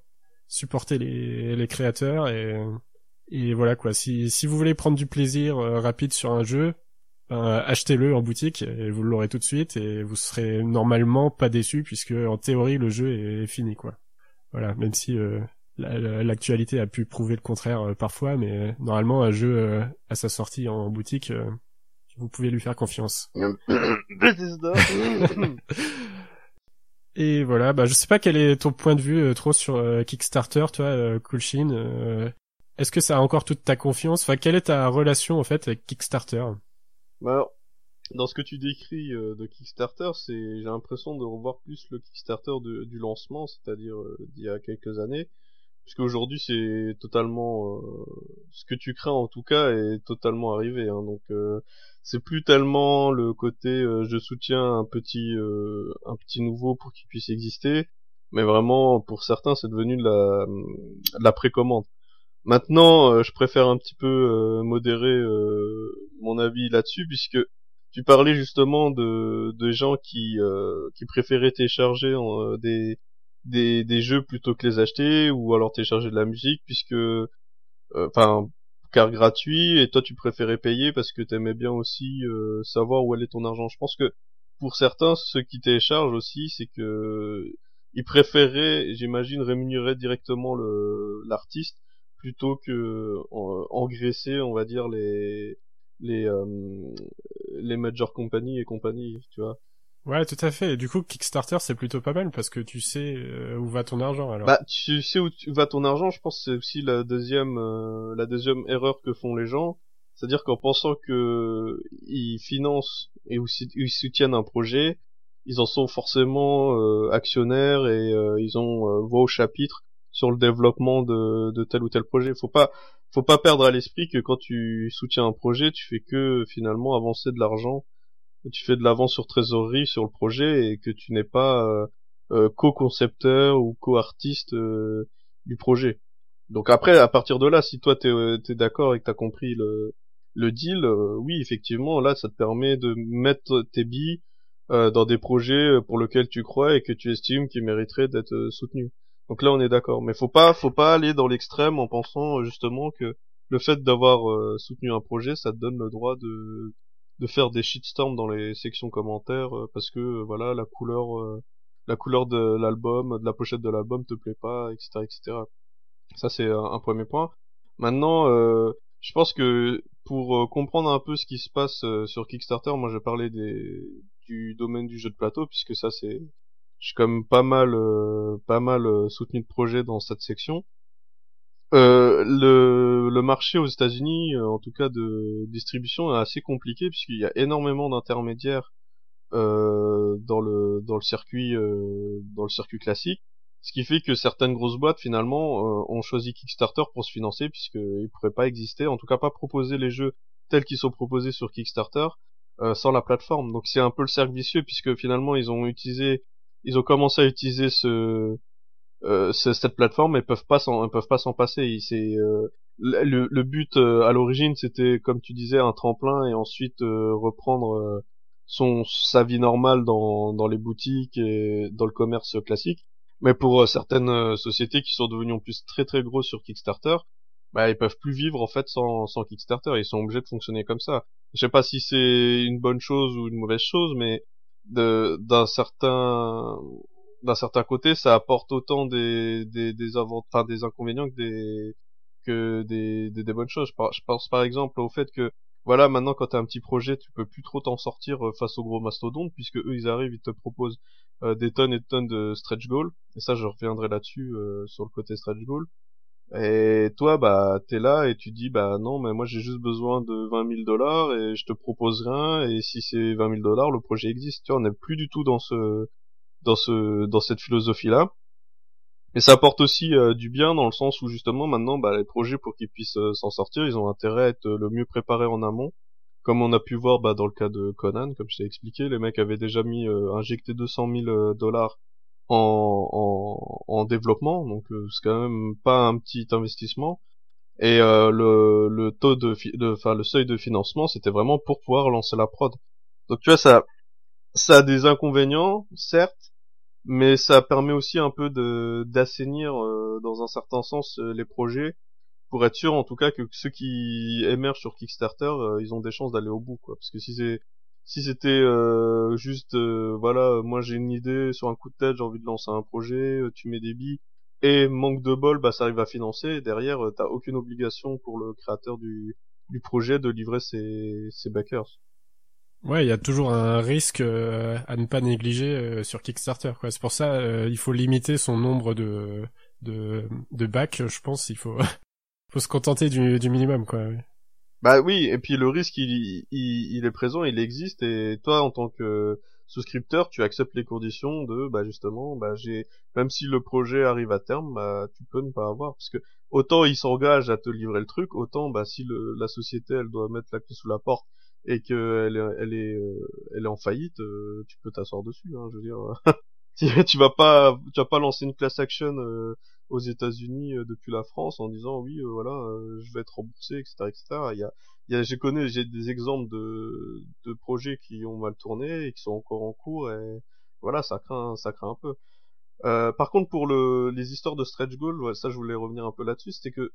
supportez les, les créateurs et, et voilà quoi. Si, si vous voulez prendre du plaisir euh, rapide sur un jeu, ben, achetez-le en boutique et vous l'aurez tout de suite et vous serez normalement pas déçu puisque en théorie le jeu est, fini quoi. Voilà, même si euh, l'actualité a pu prouver le contraire euh, parfois, mais normalement un jeu à sa sortie en boutique, vous pouvez lui faire confiance. *coughs* *laughs* Et voilà, bah je sais pas quel est ton point de vue euh, trop sur euh, Kickstarter, toi, euh, Kulshin. Euh, Est-ce que ça a encore toute ta confiance? Enfin, quelle est ta relation en fait avec Kickstarter? Bah alors, dans ce que tu décris de Kickstarter, c'est j'ai l'impression de revoir plus le Kickstarter du lancement, c'est-à-dire d'il y a quelques années, puisque aujourd'hui c'est totalement ce que tu crains en tout cas est totalement arrivé. Hein, donc c'est plus tellement le côté euh, je soutiens un petit euh, un petit nouveau pour qu'il puisse exister, mais vraiment pour certains c'est devenu de la de la précommande. Maintenant, euh, je préfère un petit peu modérer mon avis là-dessus puisque tu parlais justement de, de gens qui qui préféraient télécharger des, des des jeux plutôt que les acheter ou alors télécharger de la musique puisque enfin car gratuit et toi tu préférais payer parce que t'aimais bien aussi euh, savoir où allait ton argent. Je pense que pour certains, ceux qui téléchargent aussi, c'est que ils préféraient, j'imagine, rémunérer directement l'artiste plutôt que engraisser, on va dire les les euh, les major compagnies et compagnies, tu vois. Ouais, tout à fait. Et du coup, Kickstarter, c'est plutôt pas mal parce que tu sais euh, où va ton argent. Alors. Bah, tu sais où va ton argent. Je pense que c'est aussi la deuxième, euh, la deuxième erreur que font les gens, c'est-à-dire qu'en pensant que ils financent et aussi ils soutiennent un projet, ils en sont forcément euh, actionnaires et ils ont voix au chapitre sur le développement de, tel ou tel projet. Faut pas, faut pas perdre à l'esprit que quand tu soutiens un projet, tu fais que finalement avancer de l'argent tu fais de l'avance sur trésorerie sur le projet et que tu n'es pas euh, euh, co-concepteur ou co-artiste euh, du projet. Donc après, à partir de là, si toi t'es es, d'accord et que t'as compris le, le deal, oui, effectivement, là, ça te permet de mettre tes billes dans des projets pour lesquels tu crois et que tu estimes qu'ils mériteraient d'être soutenus. Donc là, on est d'accord. Mais faut pas, faut pas aller dans l'extrême en pensant justement que le fait d'avoir soutenu un projet, ça te donne le droit de de faire des shitstorms dans les sections commentaires euh, parce que euh, voilà la couleur euh, la couleur de l'album de la pochette de l'album te plaît pas etc etc ça c'est un, premier point maintenant je pense que pour comprendre un peu ce qui se passe sur Kickstarter moi j'ai parlé des du domaine du jeu de plateau puisque ça c'est je suis quand même pas mal pas mal soutenu de projet dans cette section. Euh, le, le marché aux États-Unis, en tout cas de distribution, est assez compliqué puisqu'il y a énormément d'intermédiaires euh, dans le dans le circuit euh, dans le circuit classique. Ce qui fait que certaines grosses boîtes finalement euh, ont choisi Kickstarter pour se financer puisqu'ils pourraient pas exister en tout cas pas proposer les jeux tels qu'ils sont proposés sur Kickstarter euh, sans la plateforme. Donc c'est un peu le cercle vicieux puisque finalement ils ont utilisé ils ont commencé à utiliser ce euh, cette plateforme et peuvent pas s'en peuvent pas s'en passer c'est le, le but à l'origine c'était comme tu disais un tremplin et ensuite reprendre son sa vie normale dans dans les boutiques et dans le commerce classique. Mais pour euh, certaines euh, sociétés qui sont devenues en plus très très grosses sur Kickstarter, bah ils peuvent plus vivre en fait sans sans Kickstarter, ils sont obligés de fonctionner comme ça. Je sais pas si c'est une bonne chose ou une mauvaise chose, mais d'un certain d'un certain côté, ça apporte autant des des des enfin des inconvénients que des que des, des, bonnes choses. Je pense par exemple au fait que voilà, maintenant quand t'as un petit projet, tu peux plus trop t'en sortir euh, face aux gros mastodontes, puisque eux ils arrivent, ils te proposent euh, des tonnes et des tonnes de stretch goals. Et ça, je reviendrai là-dessus euh, sur le côté stretch goal. Et toi, bah, t'es là et tu dis, bah non, mais moi j'ai juste besoin de 20 000 dollars et je te propose rien. Et si c'est 20 000 dollars, le projet existe. Tu vois, on n'est plus du tout dans ce, dans ce, dans cette philosophie-là. Mais ça apporte aussi euh, du bien dans le sens où justement maintenant bah, les projets pour qu'ils puissent euh, s'en sortir, ils ont intérêt à être euh, le mieux préparés en amont. Comme on a pu voir bah, dans le cas de Conan, comme je t'ai expliqué, les mecs avaient déjà mis injecté 200 000 dollars en, en, en, développement, donc c'est quand même pas un petit investissement. Et le, le taux de, enfin le seuil de financement, c'était vraiment pour pouvoir lancer la prod. Donc tu vois ça, ça a des inconvénients, certes, mais ça permet aussi un peu de d'assainir euh, dans un certain sens euh, les projets pour être sûr en tout cas que ceux qui émergent sur Kickstarter euh, ils ont des chances d'aller au bout quoi parce que si c'est si c'était juste voilà moi j'ai une idée sur un coup de tête j'ai envie de lancer un projet tu mets des billes et manque de bol bah ça arrive à financer et derrière t'as aucune obligation pour le créateur du du projet de livrer ses ses backers Ouais, il y a toujours un risque euh, à ne pas négliger euh, sur Kickstarter. Quoi. C'est pour ça, euh, il faut limiter son nombre de de, de bacs. Je pense, il faut *laughs* faut se contenter du, du minimum, quoi. Bah oui, et puis le risque, il, il, il est présent, il existe, et toi, en tant que souscripteur, tu acceptes les conditions de, bah justement, bah j'ai, même si le projet arrive à terme, bah tu peux ne pas avoir, parce que autant il s'engage à te livrer le truc, autant bah si le, la société elle doit mettre la clé sous la porte et que elle, elle est euh, elle est en faillite, euh, tu peux t'asseoir dessus. Hein, je veux dire, *laughs* tu vas pas tu vas pas lancer une class action euh, aux États-Unis depuis la France en disant oui voilà je vais être remboursé etc etc. Il y a il y a j'ai connu j'ai des exemples de de projets qui ont mal tourné et qui sont encore en cours et voilà ça craint ça craint un peu. Euh, par contre, pour le, les histoires de stretch goal, ça je voulais revenir un peu là-dessus, c'était que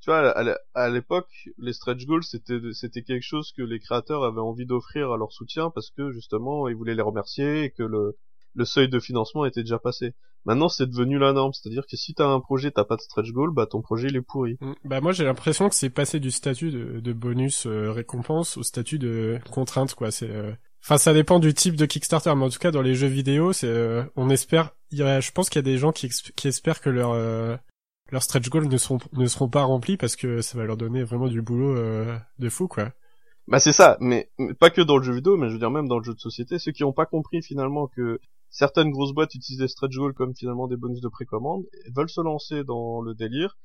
tu vois, à l'époque, les stretch goals, c'était c'était quelque chose que les créateurs avaient envie d'offrir à leur soutien parce que justement, ils voulaient les remercier et que le le seuil de financement était déjà passé. Maintenant, c'est devenu la norme, c'est-à-dire que si t'as un projet, t'as pas de stretch goal, bah ton projet il est pourri. Mm. Bah moi j'ai l'impression que c'est passé du statut de, de bonus euh, récompense au statut de contrainte quoi. C'est euh, Enfin, ça dépend du type de Kickstarter, mais en tout cas dans les jeux vidéo, c'est, euh, on espère, je pense qu'il y a des gens qui, qui espèrent que leur leurs stretch goals ne seront ne seront pas remplis parce que ça va leur donner vraiment du boulot euh, de fou quoi. Bah c'est ça, mais, pas que dans le jeu vidéo, mais je veux dire même dans le jeu de société, ceux qui n'ont pas compris finalement que certaines grosses boîtes utilisent des stretch goals comme finalement des bonus de précommande, veulent se lancer dans le délire,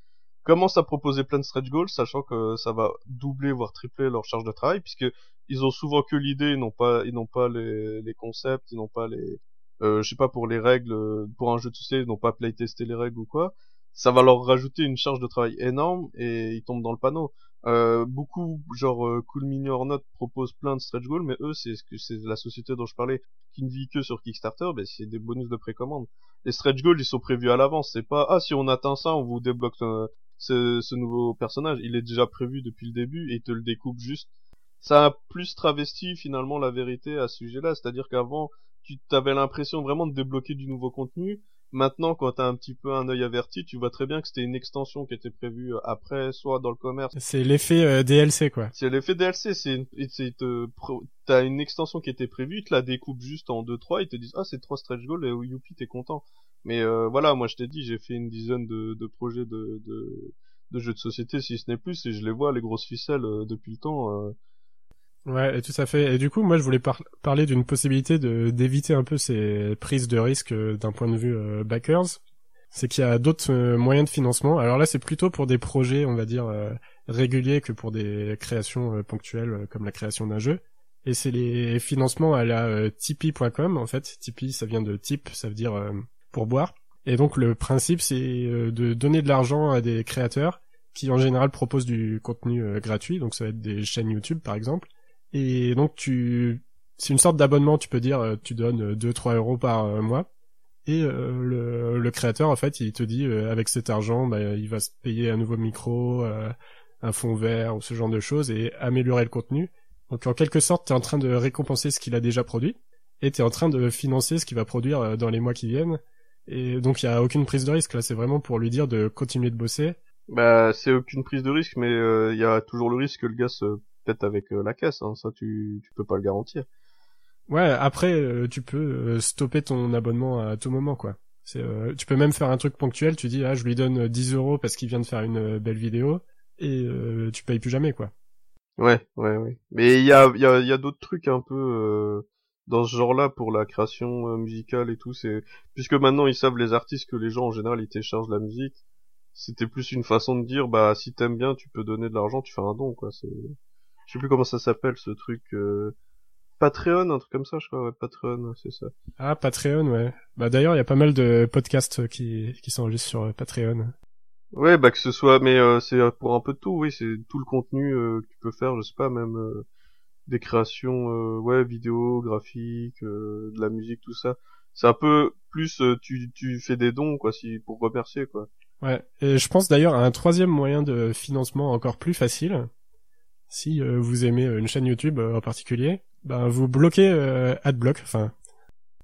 commencent à proposer plein de stretch goals, sachant que ça va doubler voire tripler leur charge de travail, puisque ils ont souvent que l'idée, ils n'ont pas ils n'ont pas les, concepts, ils n'ont pas les euh, je sais pas pour les règles pour un jeu de société, ils n'ont pas playtesté les règles ou quoi ça va leur rajouter une charge de travail énorme et ils tombent dans le panneau. Euh, beaucoup, genre euh, Cool Mini or Not propose plein de stretch goals, mais eux, c'est ce que c'est la société dont je parlais qui ne vit que sur Kickstarter, ben c'est des bonus de précommande. Les stretch goals, ils sont prévus à l'avance. C'est pas ah si on atteint ça, on vous débloque euh, ce, ce, nouveau personnage. Il est déjà prévu depuis le début et ils te le découpent juste. Ça a plus travesti finalement la vérité à ce sujet-là, c'est-à-dire qu'avant tu avais l'impression vraiment de débloquer du nouveau contenu Maintenant, quand t'as un petit peu un œil averti, tu vois très bien que c'était une extension qui était prévue euh, après, soit dans le commerce. C'est l'effet euh, DLC quoi. C'est l'effet DLC, c'est une, c'est te, t'as une extension qui était prévue, ils te la découpent juste en 2-3, ils te disent ah c'est trois stretch goals et youpi t'es content. Mais euh, voilà, moi je t'ai dit, j'ai fait une dizaine de, de projets de, de, de, jeux de société si ce n'est plus et je les vois les grosses ficelles depuis le temps. Ouais, tout à fait. Et du coup, moi, je voulais parler d'une possibilité de d'éviter un peu ces prises de risque euh, d'un point de vue euh, backers. C'est qu'il y a d'autres euh, moyens de financement. Alors là, c'est plutôt pour des projets, on va dire, réguliers que pour des créations ponctuelles comme la création d'un jeu. Et c'est les financements à la Tipeee.com, en fait. Tipeee, ça vient de tip, ça veut dire pour boire. Et donc, le principe, c'est de donner de l'argent à des créateurs qui, en général, proposent du contenu gratuit. Donc, ça va être des chaînes YouTube, par exemple et donc tu, c'est une sorte d'abonnement, tu peux dire, euh, tu donnes 2-3 euh, euros par euh, mois. Et le, créateur, en fait, il te dit, avec cet argent, bah, il va se payer un nouveau micro, un fond vert ou ce genre de choses et améliorer le contenu. Donc en quelque sorte, tu en train de récompenser ce qu'il a déjà produit et tu en train de financer ce qu'il va produire dans les mois qui viennent. Et donc il y a aucune prise de risque là, c'est vraiment pour lui dire de continuer de bosser. Bah c'est aucune prise de risque, mais il y a toujours le risque que le gars se peut-être avec euh, la caisse, hein, ça tu, tu peux pas le garantir. Ouais, après euh, tu peux euh, stopper ton abonnement à tout moment quoi. C'est, tu peux même faire un truc ponctuel, tu dis ah je lui donne 10 euros parce qu'il vient de faire une belle vidéo et tu payes plus jamais quoi. Ouais, ouais, ouais. Mais il y a, y a, y a d'autres trucs un peu dans ce genre-là pour la création musicale et tout. C'est puisque maintenant ils savent les artistes que les gens en général ils téléchargent la musique. C'était plus une façon de dire bah si t'aimes bien tu peux donner de l'argent, tu fais un don quoi. C'est je sais plus comment ça s'appelle ce truc euh... Patreon un truc comme ça je crois ouais Patreon c'est ça. Ah Patreon ouais. Bah d'ailleurs il y a pas mal de podcasts qui qui s'enregistrent sur euh, Patreon. Ouais bah que ce soit mais euh, c'est pour un peu de tout oui c'est tout le contenu euh, que tu peux faire je sais pas même des créations ouais vidéo graphiques de la musique tout ça. C'est un peu plus tu tu fais des dons quoi si pour remercier quoi. Ouais. Et je pense d'ailleurs à un troisième moyen de financement encore plus facile si euh, vous aimez euh, une chaîne YouTube euh, en particulier, ben vous bloquez AdBlock, enfin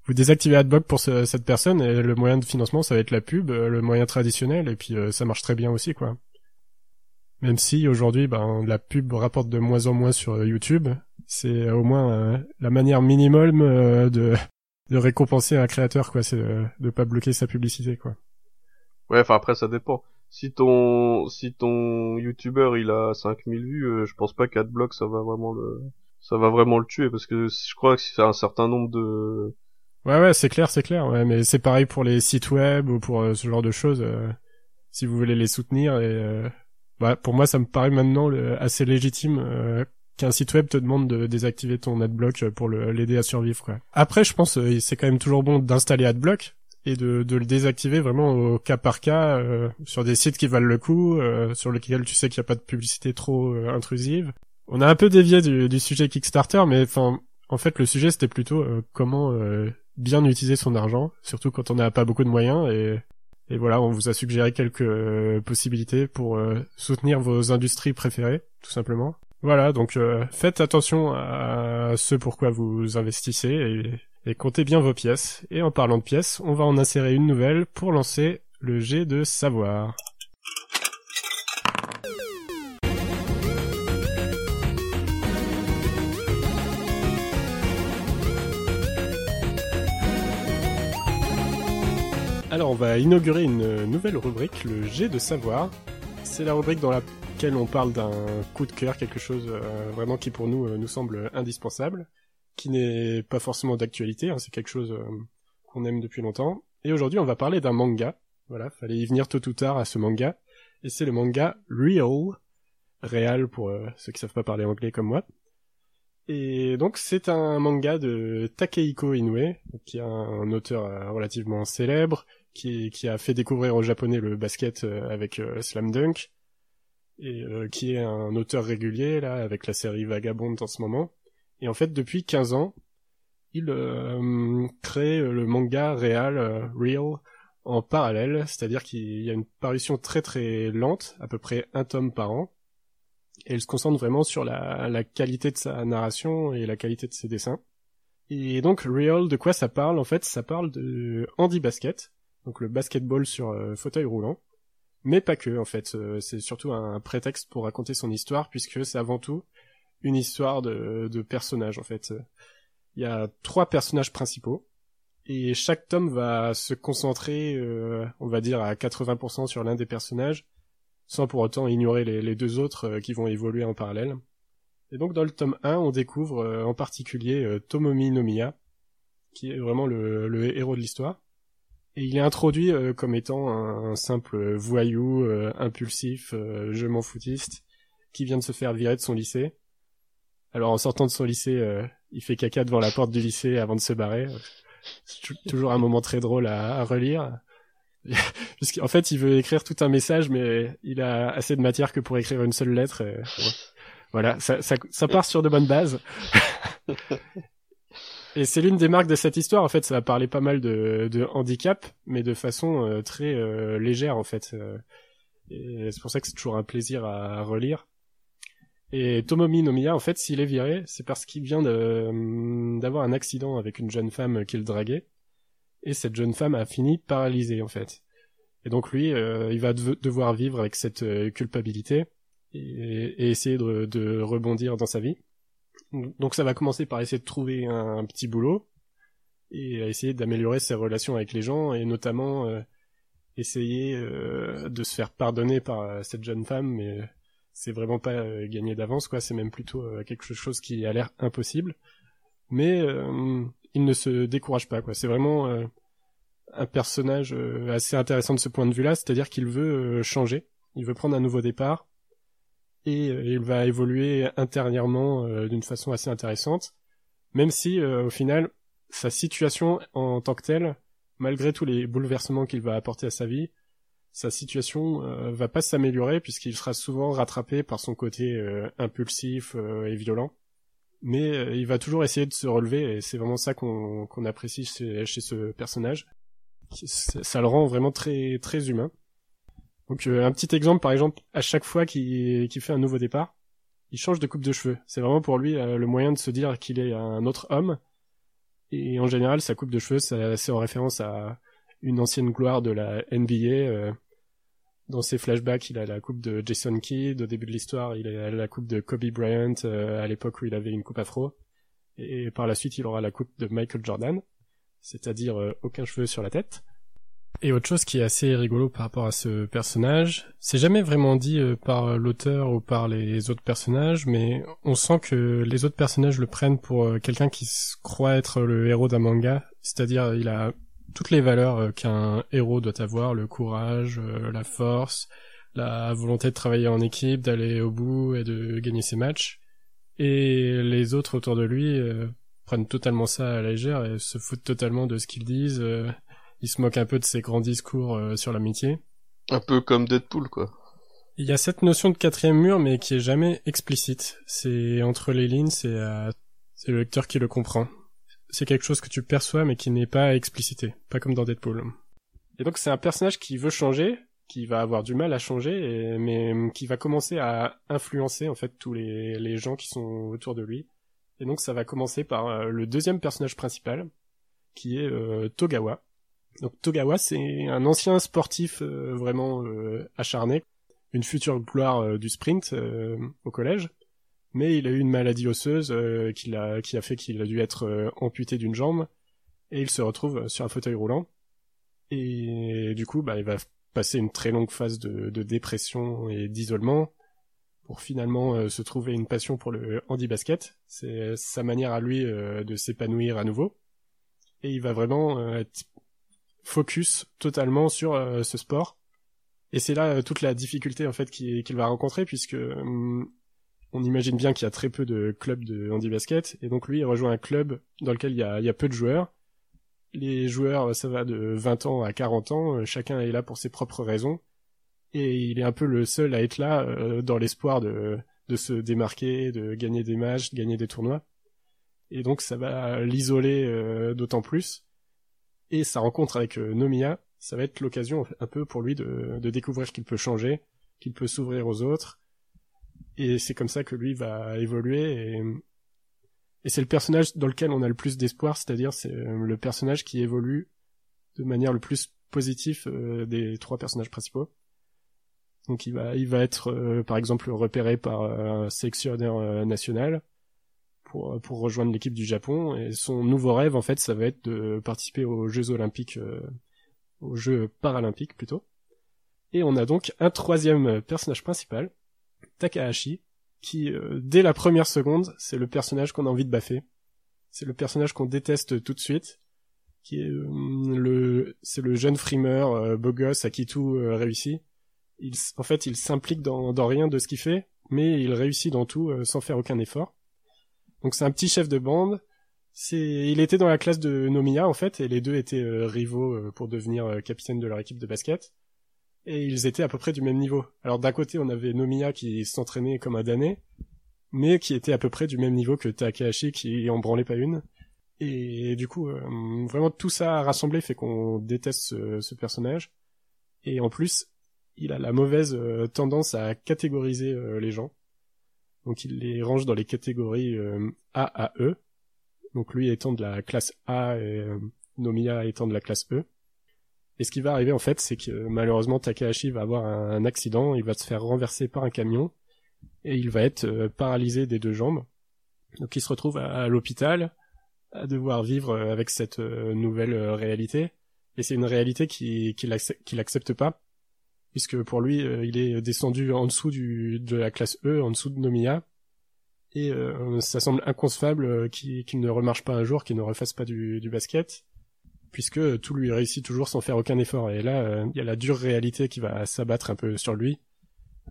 vous désactivez AdBlock pour cette personne et le moyen de financement ça va être la pub, le moyen traditionnel et puis ça marche très bien aussi quoi. Même si aujourd'hui ben la pub rapporte de moins en moins sur YouTube, c'est au moins la manière minimum de de récompenser un créateur quoi, c'est de, de pas bloquer sa publicité quoi. Ouais, enfin après ça dépend si ton si ton youtubeur il a 5000 vues, euh, je pense pas qu'Adblock ça va vraiment le ça va vraiment le tuer parce que je crois que c'est un certain nombre de Ouais ouais, c'est clair, c'est clair. Ouais, mais c'est pareil pour les sites web ou pour euh, ce genre de choses euh, si vous voulez les soutenir et bah pour moi ça me paraît maintenant assez légitime qu'un site web te demande de désactiver ton adblock pour l'aider à survivre quoi. Après je pense c'est quand même toujours bon d'installer adblock et de, de, le désactiver vraiment au cas par cas euh, sur des sites qui valent le coup, euh, sur lesquels tu sais qu'il n'y a pas de publicité trop euh, intrusive. On a un peu dévié du, du sujet Kickstarter, mais enfin, en fait, le sujet c'était plutôt comment bien utiliser son argent, surtout quand on n'a pas beaucoup de moyens. Et, et voilà, on vous a suggéré quelques possibilités pour soutenir vos industries préférées, tout simplement. Voilà, donc faites attention à ce pourquoi vous investissez et et comptez bien vos pièces. Et en parlant de pièces, on va en insérer une nouvelle pour lancer le jet de savoir. Alors on va inaugurer une nouvelle rubrique, le jet de savoir. C'est la rubrique dans laquelle on parle d'un coup de cœur, quelque chose euh, vraiment qui pour nous euh, nous semble indispensable qui n'est pas forcément d'actualité, hein, c'est quelque chose euh, qu'on aime depuis longtemps. Et aujourd'hui, on va parler d'un manga. Voilà, fallait y venir tôt ou tard à ce manga. Et c'est le manga Real, Real pour euh, ceux qui savent pas parler anglais comme moi. Et donc c'est un manga de Takehiko Inoue, qui est un, auteur euh, relativement célèbre, qui, a fait découvrir aux japonais le basket avec Slam Dunk, et qui est un auteur régulier là avec la série Vagabond en ce moment. Et en fait, depuis 15 ans, il euh, crée le manga réel, euh, real, en parallèle, c'est-à-dire qu'il y a une parution très très lente, à peu près un tome par an, et il se concentre vraiment sur la, la qualité de sa narration et la qualité de ses dessins. Et donc, Real, de quoi ça parle? En fait, ça parle de Andy Basket, donc le basketball sur fauteuil roulant. Mais pas que, en fait. c'est surtout un prétexte pour raconter son histoire, puisque c'est avant tout une histoire de, de personnages, en fait. Il y a trois personnages principaux, et chaque tome va se concentrer, euh, on va dire, à 80% sur l'un des personnages, sans pour autant ignorer les, deux autres euh, qui vont évoluer en parallèle. Et donc dans le tome 1, on découvre euh, en particulier Tomomi Nomiya, qui est vraiment le, héros de l'histoire. Et il est introduit comme étant un, simple voyou, impulsif, je m'en foutiste, qui vient de se faire virer de son lycée. Alors en sortant de son lycée, il fait caca devant la porte du lycée avant de se barrer. C'est toujours un moment très drôle à, relire. *laughs* en fait, il veut écrire tout un message, mais il a assez de matière que pour écrire une seule lettre. voilà, ça, ça, ça, part sur de bonnes bases. *laughs* et c'est l'une des marques de cette histoire. En fait, ça va parler pas mal de, de handicap, mais de façon euh, très euh, légère, en fait. Euh, c'est pour ça que c'est toujours un plaisir à relire. Et Tomomi Nomiya, en fait, s'il est viré, c'est parce qu'il vient hum, d'avoir un accident avec une jeune femme qu'il draguait. Et cette jeune femme a fini paralysée, en fait. Et donc lui, euh, il va devoir vivre avec cette euh, culpabilité et, essayer de, rebondir dans sa vie. Donc ça va commencer par essayer de trouver un, petit boulot et essayer d'améliorer ses relations avec les gens et notamment euh, essayer de se faire pardonner par cette jeune femme, mais c'est vraiment pas euh, gagné d'avance quoi. C'est même plutôt euh, quelque chose qui a l'air impossible. Mais euh, il ne se décourage pas quoi. C'est vraiment un personnage assez intéressant de ce point de vue là c'est-à-dire qu'il veut changer. Il veut prendre un nouveau départ. Et il va évoluer intérieurement d'une façon assez intéressante. Même si au final sa situation en tant que telle malgré tous les bouleversements qu'il va apporter à sa vie sa situation euh, va pas s'améliorer puisqu'il sera souvent rattrapé par son côté euh, impulsif euh, et violent. Mais il va toujours essayer de se relever et c'est vraiment ça qu'on apprécie chez, ce personnage. Ça, le rend vraiment très très humain. Donc un petit exemple par exemple, à chaque fois qu'il fait un nouveau départ, il change de coupe de cheveux. C'est vraiment pour lui le moyen de se dire qu'il est un autre homme. Et en général, sa coupe de cheveux, c'est en référence à une ancienne gloire de la NBA, dans ses flashbacks, il a la coupe de Jason Kidd. Au début de l'histoire, il a la coupe de Kobe Bryant euh, à l'époque où il avait une coupe afro. Et par la suite, il aura la coupe de Michael Jordan, c'est-à-dire euh, aucun cheveu sur la tête. Et autre chose qui est assez rigolo par rapport à ce personnage, c'est jamais vraiment dit euh, par l'auteur ou par les autres personnages, mais on sent que les autres personnages le prennent pour quelqu'un qui croit être le héros d'un manga, c'est-à-dire il a toutes les valeurs euh, qu'un héros doit avoir, le courage, euh, la force, la volonté de travailler en équipe, d'aller au bout et de gagner ses matchs. Et les autres autour de lui euh, prennent totalement ça à la légère et se foutent totalement de ce qu'ils disent. ils se moquent un peu de ses grands discours sur l'amitié. Un peu comme Deadpool, quoi. Il y a cette notion de quatrième mur, mais qui est jamais explicite. C'est entre les lignes, c'est c'est le lecteur qui le comprend c'est quelque chose que tu perçois mais qui n'est pas explicité, pas comme dans Deadpool. Et donc c'est un personnage qui veut changer, qui va avoir du mal à changer, mais qui va commencer à influencer en fait tous les, gens qui sont autour de lui. Et donc ça va commencer par euh, le deuxième personnage principal, qui est euh, Togawa. Donc Togawa c'est un ancien sportif euh, vraiment acharné, une future gloire du sprint au collège, mais il a eu une maladie osseuse euh, qui, a, qui a fait qu'il a dû être euh, amputé d'une jambe, et il se retrouve sur un fauteuil roulant. Et du coup, bah, il va passer une très longue phase de, de dépression et d'isolement pour finalement euh, se trouver une passion pour le handi-basket. C'est sa manière à lui de s'épanouir à nouveau. Et il va vraiment être focus totalement sur ce sport. Et c'est là toute la difficulté en fait qu'il va rencontrer puisque hum, on imagine bien qu'il y a très peu de clubs de handi-basket, et donc lui, il rejoint un club dans lequel il y a, peu de joueurs. Les joueurs, ça va de 20 ans à 40 ans, euh, chacun est là pour ses propres raisons, et il est un peu le seul à être là euh, dans l'espoir de, se démarquer, de gagner des matchs, de gagner des tournois. Et donc ça va l'isoler euh, d'autant plus. Et sa rencontre avec Nomiya, ça va être l'occasion un peu pour lui de découvrir qu'il peut changer, qu'il peut s'ouvrir aux autres, et c'est comme ça que lui va évoluer et, et c'est le personnage dans lequel on a le plus d'espoir, c'est-à-dire c'est le personnage qui évolue de manière le plus positive des trois personnages principaux. Donc il va, il va être par exemple repéré par un sélectionneur national pour, pour rejoindre l'équipe du Japon et son nouveau rêve en fait ça va être de participer aux Jeux olympiques, aux Jeux paralympiques plutôt. Et on a donc un troisième personnage principal, Takahashi, qui euh, dès la première seconde, c'est le personnage qu'on a envie de baffer. C'est le personnage qu'on déteste tout de suite, qui est euh, le c'est le jeune frimeur euh, beau gosse à qui tout réussit. Il, en fait, il s'implique dans, dans rien de ce qu'il fait, mais il réussit dans tout sans faire aucun effort. Donc c'est un petit chef de bande. C'est, il était dans la classe de Nomiya en fait, et les deux étaient rivaux pour devenir capitaine de leur équipe de basket et ils étaient à peu près du même niveau. Alors d'un côté, on avait Nomiya qui s'entraînait comme un damné, mais qui était à peu près du même niveau que Takahashi qui en branlait pas une. Et du coup, euh, vraiment tout ça rassemblé fait qu'on déteste ce, personnage. Et en plus, il a la mauvaise euh, tendance à catégoriser euh, les gens. Donc il les range dans les catégories A à E. Donc lui étant de la classe A et Nomiya étant de la classe E. Et ce qui va arriver en fait, c'est que malheureusement Takahashi va avoir un, accident, il va se faire renverser par un camion et il va être euh, paralysé des deux jambes. Donc il se retrouve à, l'hôpital à devoir vivre avec cette euh, nouvelle euh, réalité. Et c'est une réalité qu'il qui n'accepte pas, puisque pour lui, il est descendu en dessous de la classe E, en dessous de Nomiya. Et ça semble inconcevable qu'il ne remarche pas un jour, qu'il ne refasse pas du basket puisque tout lui réussit toujours sans faire aucun effort. Et là, euh, il y a la dure réalité qui va s'abattre un peu sur lui.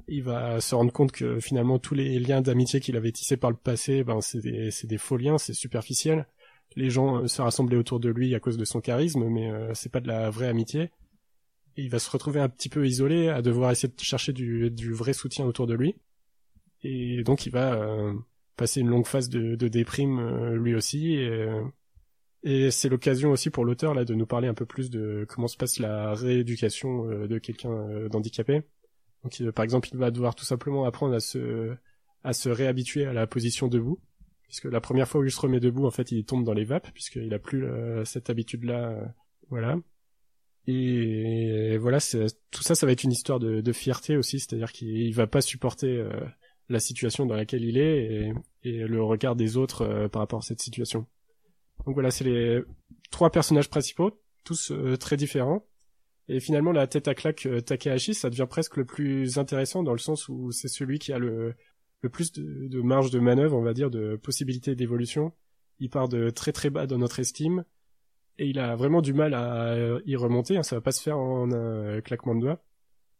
Il va se rendre compte que finalement tous les liens d'amitié qu'il avait tissés par le passé, ben c'est des, des faux liens, c'est superficiel. Les gens euh, se rassemblaient autour de lui à cause de son charisme, mais euh, c'est pas de la vraie amitié. Et il va se retrouver un petit peu isolé, à devoir essayer de chercher du, vrai soutien autour de lui. Et donc il va passer une longue phase de, déprime lui aussi. Et c'est l'occasion aussi pour l'auteur là de nous parler un peu plus de comment se passe la rééducation euh, de quelqu'un euh, d'handicapé. Donc euh, par exemple, il va devoir tout simplement apprendre à se à se réhabituer à la position debout, puisque la première fois où il se remet debout, en fait, il tombe dans les vapes puisqu'il a plus cette habitude là, voilà. Et voilà, tout ça, ça va être une histoire de, fierté aussi, c'est-à-dire qu'il va pas supporter la situation dans laquelle il est et le regard des autres par rapport à cette situation. Donc voilà, c'est les trois personnages principaux, tous euh, très différents. Et finalement, la tête à claque euh, Takahashi, ça devient presque le plus intéressant dans le sens où c'est celui qui a le, plus de, marge de manœuvre, on va dire, de possibilités d'évolution. Il part de très très bas dans notre estime et il a vraiment du mal à euh, y remonter. Hein, ça va pas se faire en un claquement de doigts.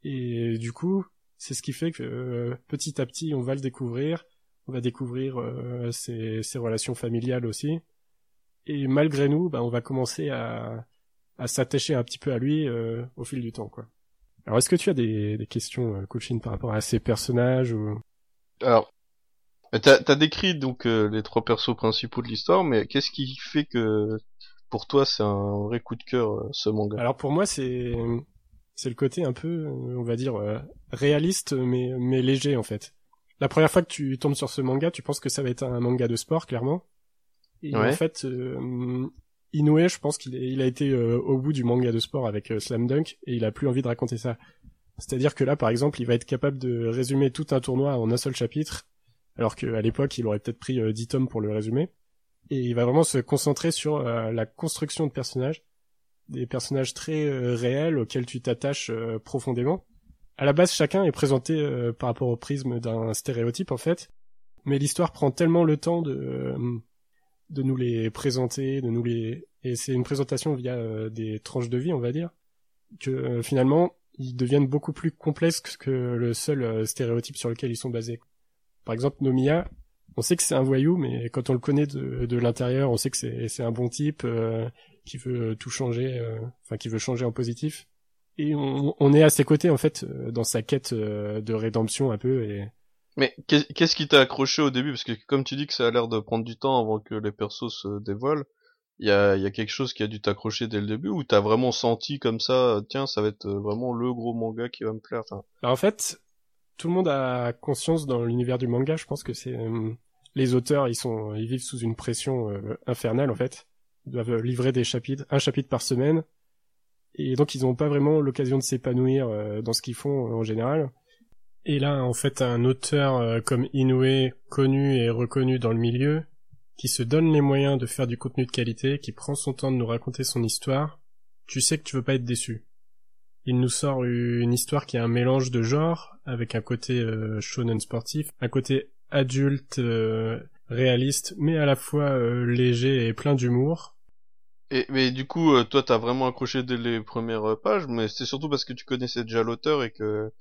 Et du coup, c'est ce qui fait que petit à petit, on va le découvrir. On va découvrir ses relations familiales aussi et malgré nous, bah, on va commencer à, à s'attacher un petit peu à lui euh, au fil du temps, quoi. Alors, est-ce que tu as des, des questions, euh, par rapport à ces personnages ou... Alors, t'as as décrit donc euh, les trois persos principaux de l'histoire, mais qu'est-ce qui fait que pour toi c'est un vrai coup de cœur euh, ce manga? Alors pour moi c'est c'est le côté un peu, on va dire réaliste mais mais léger en fait. La première fois que tu tombes sur ce manga, tu penses que ça va être un manga de sport clairement, et en fait, euh, Inoue, je pense qu'il il a été euh, au bout du manga de sport avec euh, Slam Dunk et il a plus envie de raconter ça. C'est-à-dire que là, par exemple, il va être capable de résumer tout un tournoi en un seul chapitre, alors qu'à l'époque, il aurait peut-être pris 10 tomes pour le résumer. Et il va vraiment se concentrer sur la construction de personnages, des personnages très réels auxquels tu t'attaches profondément. À la base, chacun est présenté par rapport au prisme d'un stéréotype, en fait, mais l'histoire prend tellement le temps de de nous les présenter, de nous les et c'est une présentation via euh, des tranches de vie, on va dire, que euh, finalement ils deviennent beaucoup plus complexes que le seul euh, stéréotype sur lequel ils sont basés. Par exemple, Nomiya, on sait que c'est un voyou, mais quand on le connaît de, de l'intérieur, on sait que c'est un bon type qui veut tout changer, enfin qui veut changer en positif. Et on, on, est à ses côtés en fait dans sa quête de rédemption un peu et mais qu'est-ce qui t'a accroché au début? Parce que comme tu dis que ça a l'air de prendre du temps avant que les persos se dévoilent, il y a, quelque chose qui a dû t'accrocher dès le début ou t'as vraiment senti comme ça, tiens, ça va être vraiment le gros manga qui va me plaire. Enfin... Bah, en fait, tout le monde a conscience dans l'univers du manga. Je pense que c'est euh, les auteurs, ils sont, ils vivent sous une pression euh, infernale en fait. Ils doivent livrer des chapitres, un chapitre par semaine. et donc ils n'ont pas vraiment l'occasion de s'épanouir dans ce qu'ils font en général. Et là, en fait, un auteur comme Inoue, connu et reconnu dans le milieu, qui se donne les moyens de faire du contenu de qualité, qui prend son temps de nous raconter son histoire, tu sais que tu veux pas être déçu. Il nous sort une histoire qui est un mélange de genres, avec un côté euh, shonen sportif, un côté adulte, euh, réaliste, mais à la fois euh, léger et plein d'humour. Et mais du coup, toi, t'as vraiment accroché dès les premières pages, mais c'est surtout parce que tu connaissais déjà l'auteur et que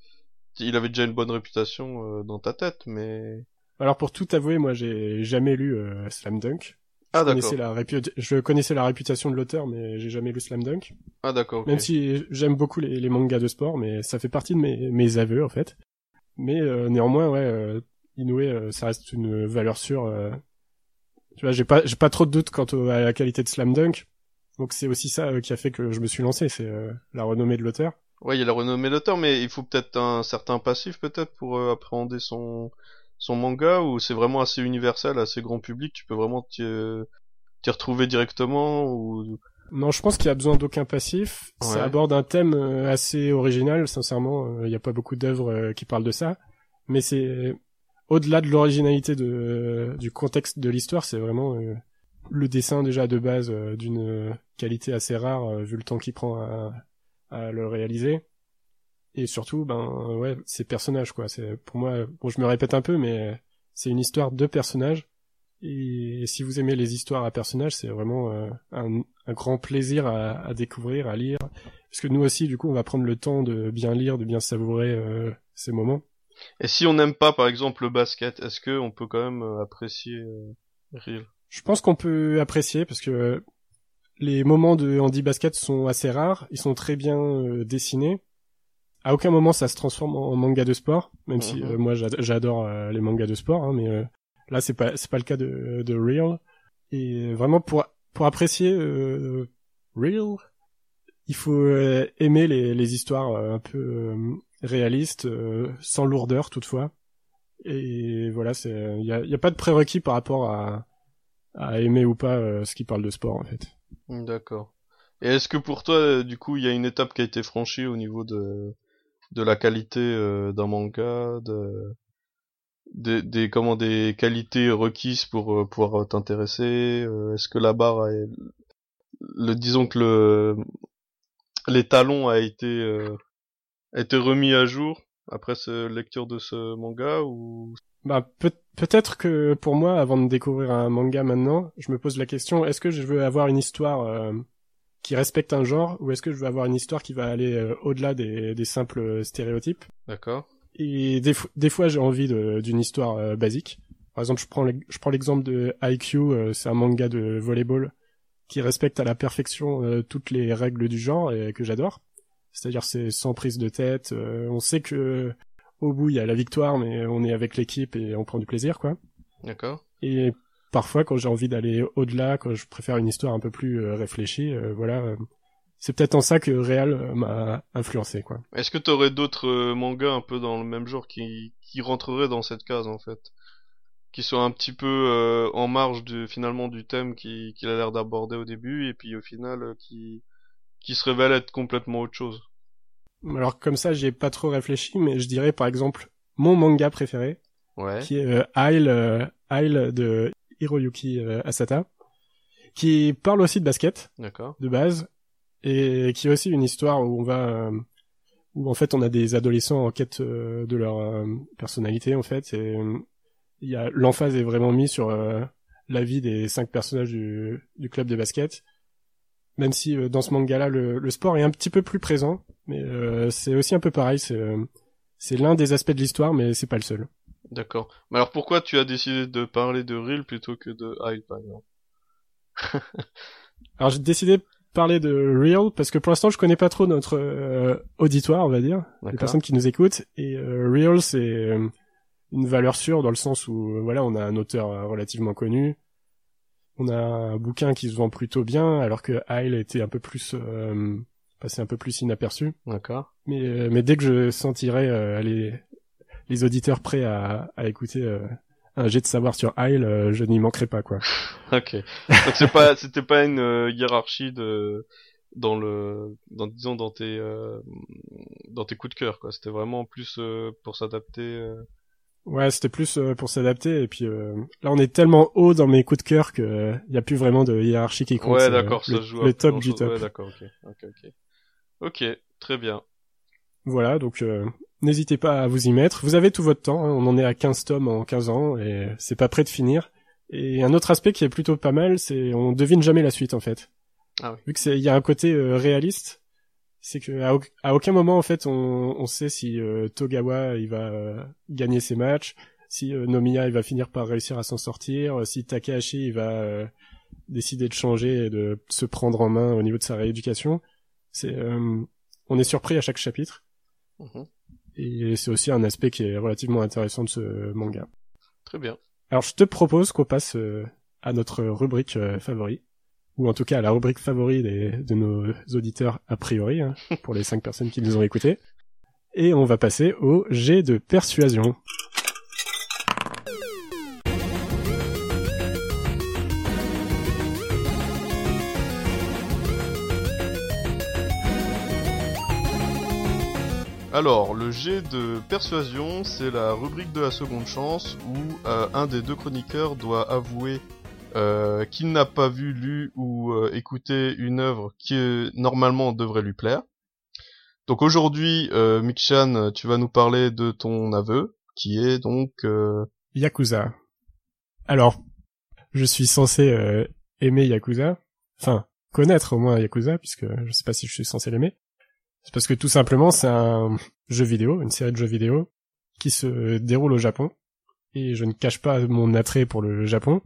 il avait déjà une bonne réputation dans ta tête, mais. Alors pour tout avouer, moi j'ai jamais lu Slam Dunk. Ah, je, connaissais la je connaissais la réputation de l'auteur, mais j'ai jamais lu Slam Dunk. Ah d'accord. Même si j'aime beaucoup les, mangas de sport, mais ça fait partie de mes, mes aveux en fait. Mais euh, néanmoins, ouais, euh, Inoue, euh, ça reste une valeur sûre. Euh. Tu vois, j'ai pas j'ai pas trop de doutes quant à la qualité de Slam Dunk. Donc c'est aussi ça qui a fait que je me suis lancé, c'est la renommée de l'auteur. Ouais, il y a la renommée de l'auteur, mais il faut peut-être un certain passif peut-être pour appréhender son son manga ou c'est vraiment assez universel, assez grand public, tu peux vraiment t'y retrouver directement ou non, je pense qu'il y a besoin d'aucun passif. Ça aborde un thème euh, assez original, sincèrement. Euh, il n'y a pas beaucoup d'œuvres euh, qui parlent de ça. Mais c'est au-delà de l'originalité de, du contexte de l'histoire, c'est vraiment le dessin déjà de base d'une qualité assez rare vu le temps qu'il prend à, à le réaliser. Et surtout ben ouais ces personnages quoi. C'est pour moi bon je me répète un peu mais c'est une histoire de personnages. Et si vous aimez les histoires à personnages c'est vraiment euh, un, un, grand plaisir à, à, découvrir à lire. Parce que nous aussi du coup on va prendre le temps de bien lire de bien savourer euh, ces moments. Et si on n'aime pas par exemple le basket est-ce que on peut quand même euh, apprécier Real je pense qu'on peut apprécier parce que les moments de handi basket sont assez rares ils sont très bien dessinés à aucun moment ça se transforme en manga de sport, même si mhm. euh, moi j'adore euh, les mangas de sport, hein, mais euh, là c'est pas c'est pas le cas de, de Real. Et vraiment pour pour apprécier Real, il faut aimer les, les histoires un peu réalistes, sans lourdeur toutefois. Et voilà, c'est il y a, y a pas de prérequis par rapport à à aimer ou pas ce qui parle de sport en fait. D'accord. Et est-ce que pour toi, du coup, il y a une étape qui a été franchie au niveau de de la qualité euh, d'un manga, de des, des comment des qualités requises pour euh, pouvoir t'intéresser. Euh, est-ce que la barre, est... le disons que le les talons a été a été remis à jour après cette lecture de ce manga ou? Bah peut- peut-être que pour moi avant de découvrir un manga maintenant je me pose la question est-ce que je veux avoir une histoire qui respecte un genre ou est-ce que je veux avoir une histoire qui va aller euh, au-delà des, des, simples stéréotypes? D'accord. Et des, des fois j'ai envie d'une histoire euh, basique. Par exemple, je prends je prends l'exemple de IQ, euh, c'est un manga de volleyball qui respecte à la perfection toutes les règles du genre et que j'adore. C'est-à-dire c'est sans prise de tête, on sait que au bout il y a la victoire mais on est avec l'équipe et on prend du plaisir quoi. D'accord. Et parfois quand j'ai envie d'aller au-delà, quand je préfère une histoire un peu plus euh, réfléchie, euh, voilà, euh, c'est peut-être en ça que Real m'a influencé quoi. Est-ce que t'aurais d'autres mangas un peu dans le même genre qui qui rentreraient dans cette case en fait, qui sont un petit peu en marge de finalement du thème qu'il qui a l'air d'aborder au début et puis au final qui qui se révèle être complètement autre chose? Alors comme ça, j'ai pas trop réfléchi, mais je dirais par exemple mon manga préféré, ouais. qui est euh, Isle, Isle de Hiroyuki euh, Asata, qui parle aussi de basket, de base, et qui est aussi une histoire où on va, euh, où en fait on a des adolescents en quête euh, de leur personnalité en fait, et il y a l'emphase est vraiment mise sur la vie des cinq personnages du, du club de basket, même si dans ce manga-là le, le, sport est un petit peu plus présent, mais c'est aussi un peu pareil, c'est c'est l'un des aspects de l'histoire, mais c'est pas le seul. D'accord. Mais alors pourquoi tu as décidé de parler de Real plutôt que de Hyde par exemple *laughs* Alors j'ai décidé de parler de Real parce que pour l'instant je connais pas trop notre euh, auditoire, on va dire, les personnes qui nous écoutent. Et euh, Real c'est euh, une valeur sûre dans le sens où voilà on a un auteur relativement connu, on a un bouquin qui se vend plutôt bien alors que Hyde était un peu plus passé un peu plus inaperçu. D'accord. Mais mais dès que je sentirai aller les auditeurs prêts à, à écouter euh, un jet de savoir sur Isle, euh, je n'y manquerai pas quoi. *laughs* ok. Donc c'est pas, c'était pas une euh, hiérarchie de dans le dans disons dans tes euh, dans tes coups de cœur quoi c'était vraiment plus euh, pour s'adapter euh. Ouais c'était plus pour s'adapter et puis là on est tellement haut dans mes coups de cœur que il y a plus vraiment de hiérarchie qui compte ouais d'accord ça le, joue le top du top. Ouais d'accord ok ok ok. Ok très bien. Voilà donc n'hésitez pas à vous y mettre. Vous avez tout votre temps hein. on en est à 15 tomes en 15 ans et c'est pas prêt de finir. Et un autre aspect qui est plutôt pas mal c'est on devine jamais la suite en fait. Ah oui. Vu que c'est, il y a un côté euh, réaliste, c'est que à, aucun moment en fait on, on sait si euh, Togawa il va euh, gagner ses matchs, si Nomiya il va finir par réussir à s'en sortir, si Takahashi il va décider de changer et de se prendre en main au niveau de sa rééducation. C'est, on est surpris à chaque chapitre. Mhm. Et c'est aussi un aspect qui est relativement intéressant de ce manga. Très bien. Alors je te propose qu'on passe à notre rubrique favori ou en tout cas à la rubrique favori de nos auditeurs a priori, hein, *laughs* pour les cinq personnes qui nous ont écoutés. Et on va passer au jet de persuasion. Alors, le jet de persuasion, c'est la rubrique de la seconde chance où euh, un des deux chroniqueurs doit avouer euh, qu'il n'a pas vu, lu ou euh, écouté une œuvre qui euh, normalement devrait lui plaire. Donc aujourd'hui, euh, Mikshan, tu vas nous parler de ton aveu, qui est donc Yakuza. Alors, je suis censé aimer Yakuza, enfin connaître au moins Yakuza, puisque je sais pas si je suis censé l'aimer. C'est parce que tout simplement c'est un jeu vidéo, une série de jeux vidéo qui se déroule au Japon. Et je ne cache pas mon attrait pour le Japon,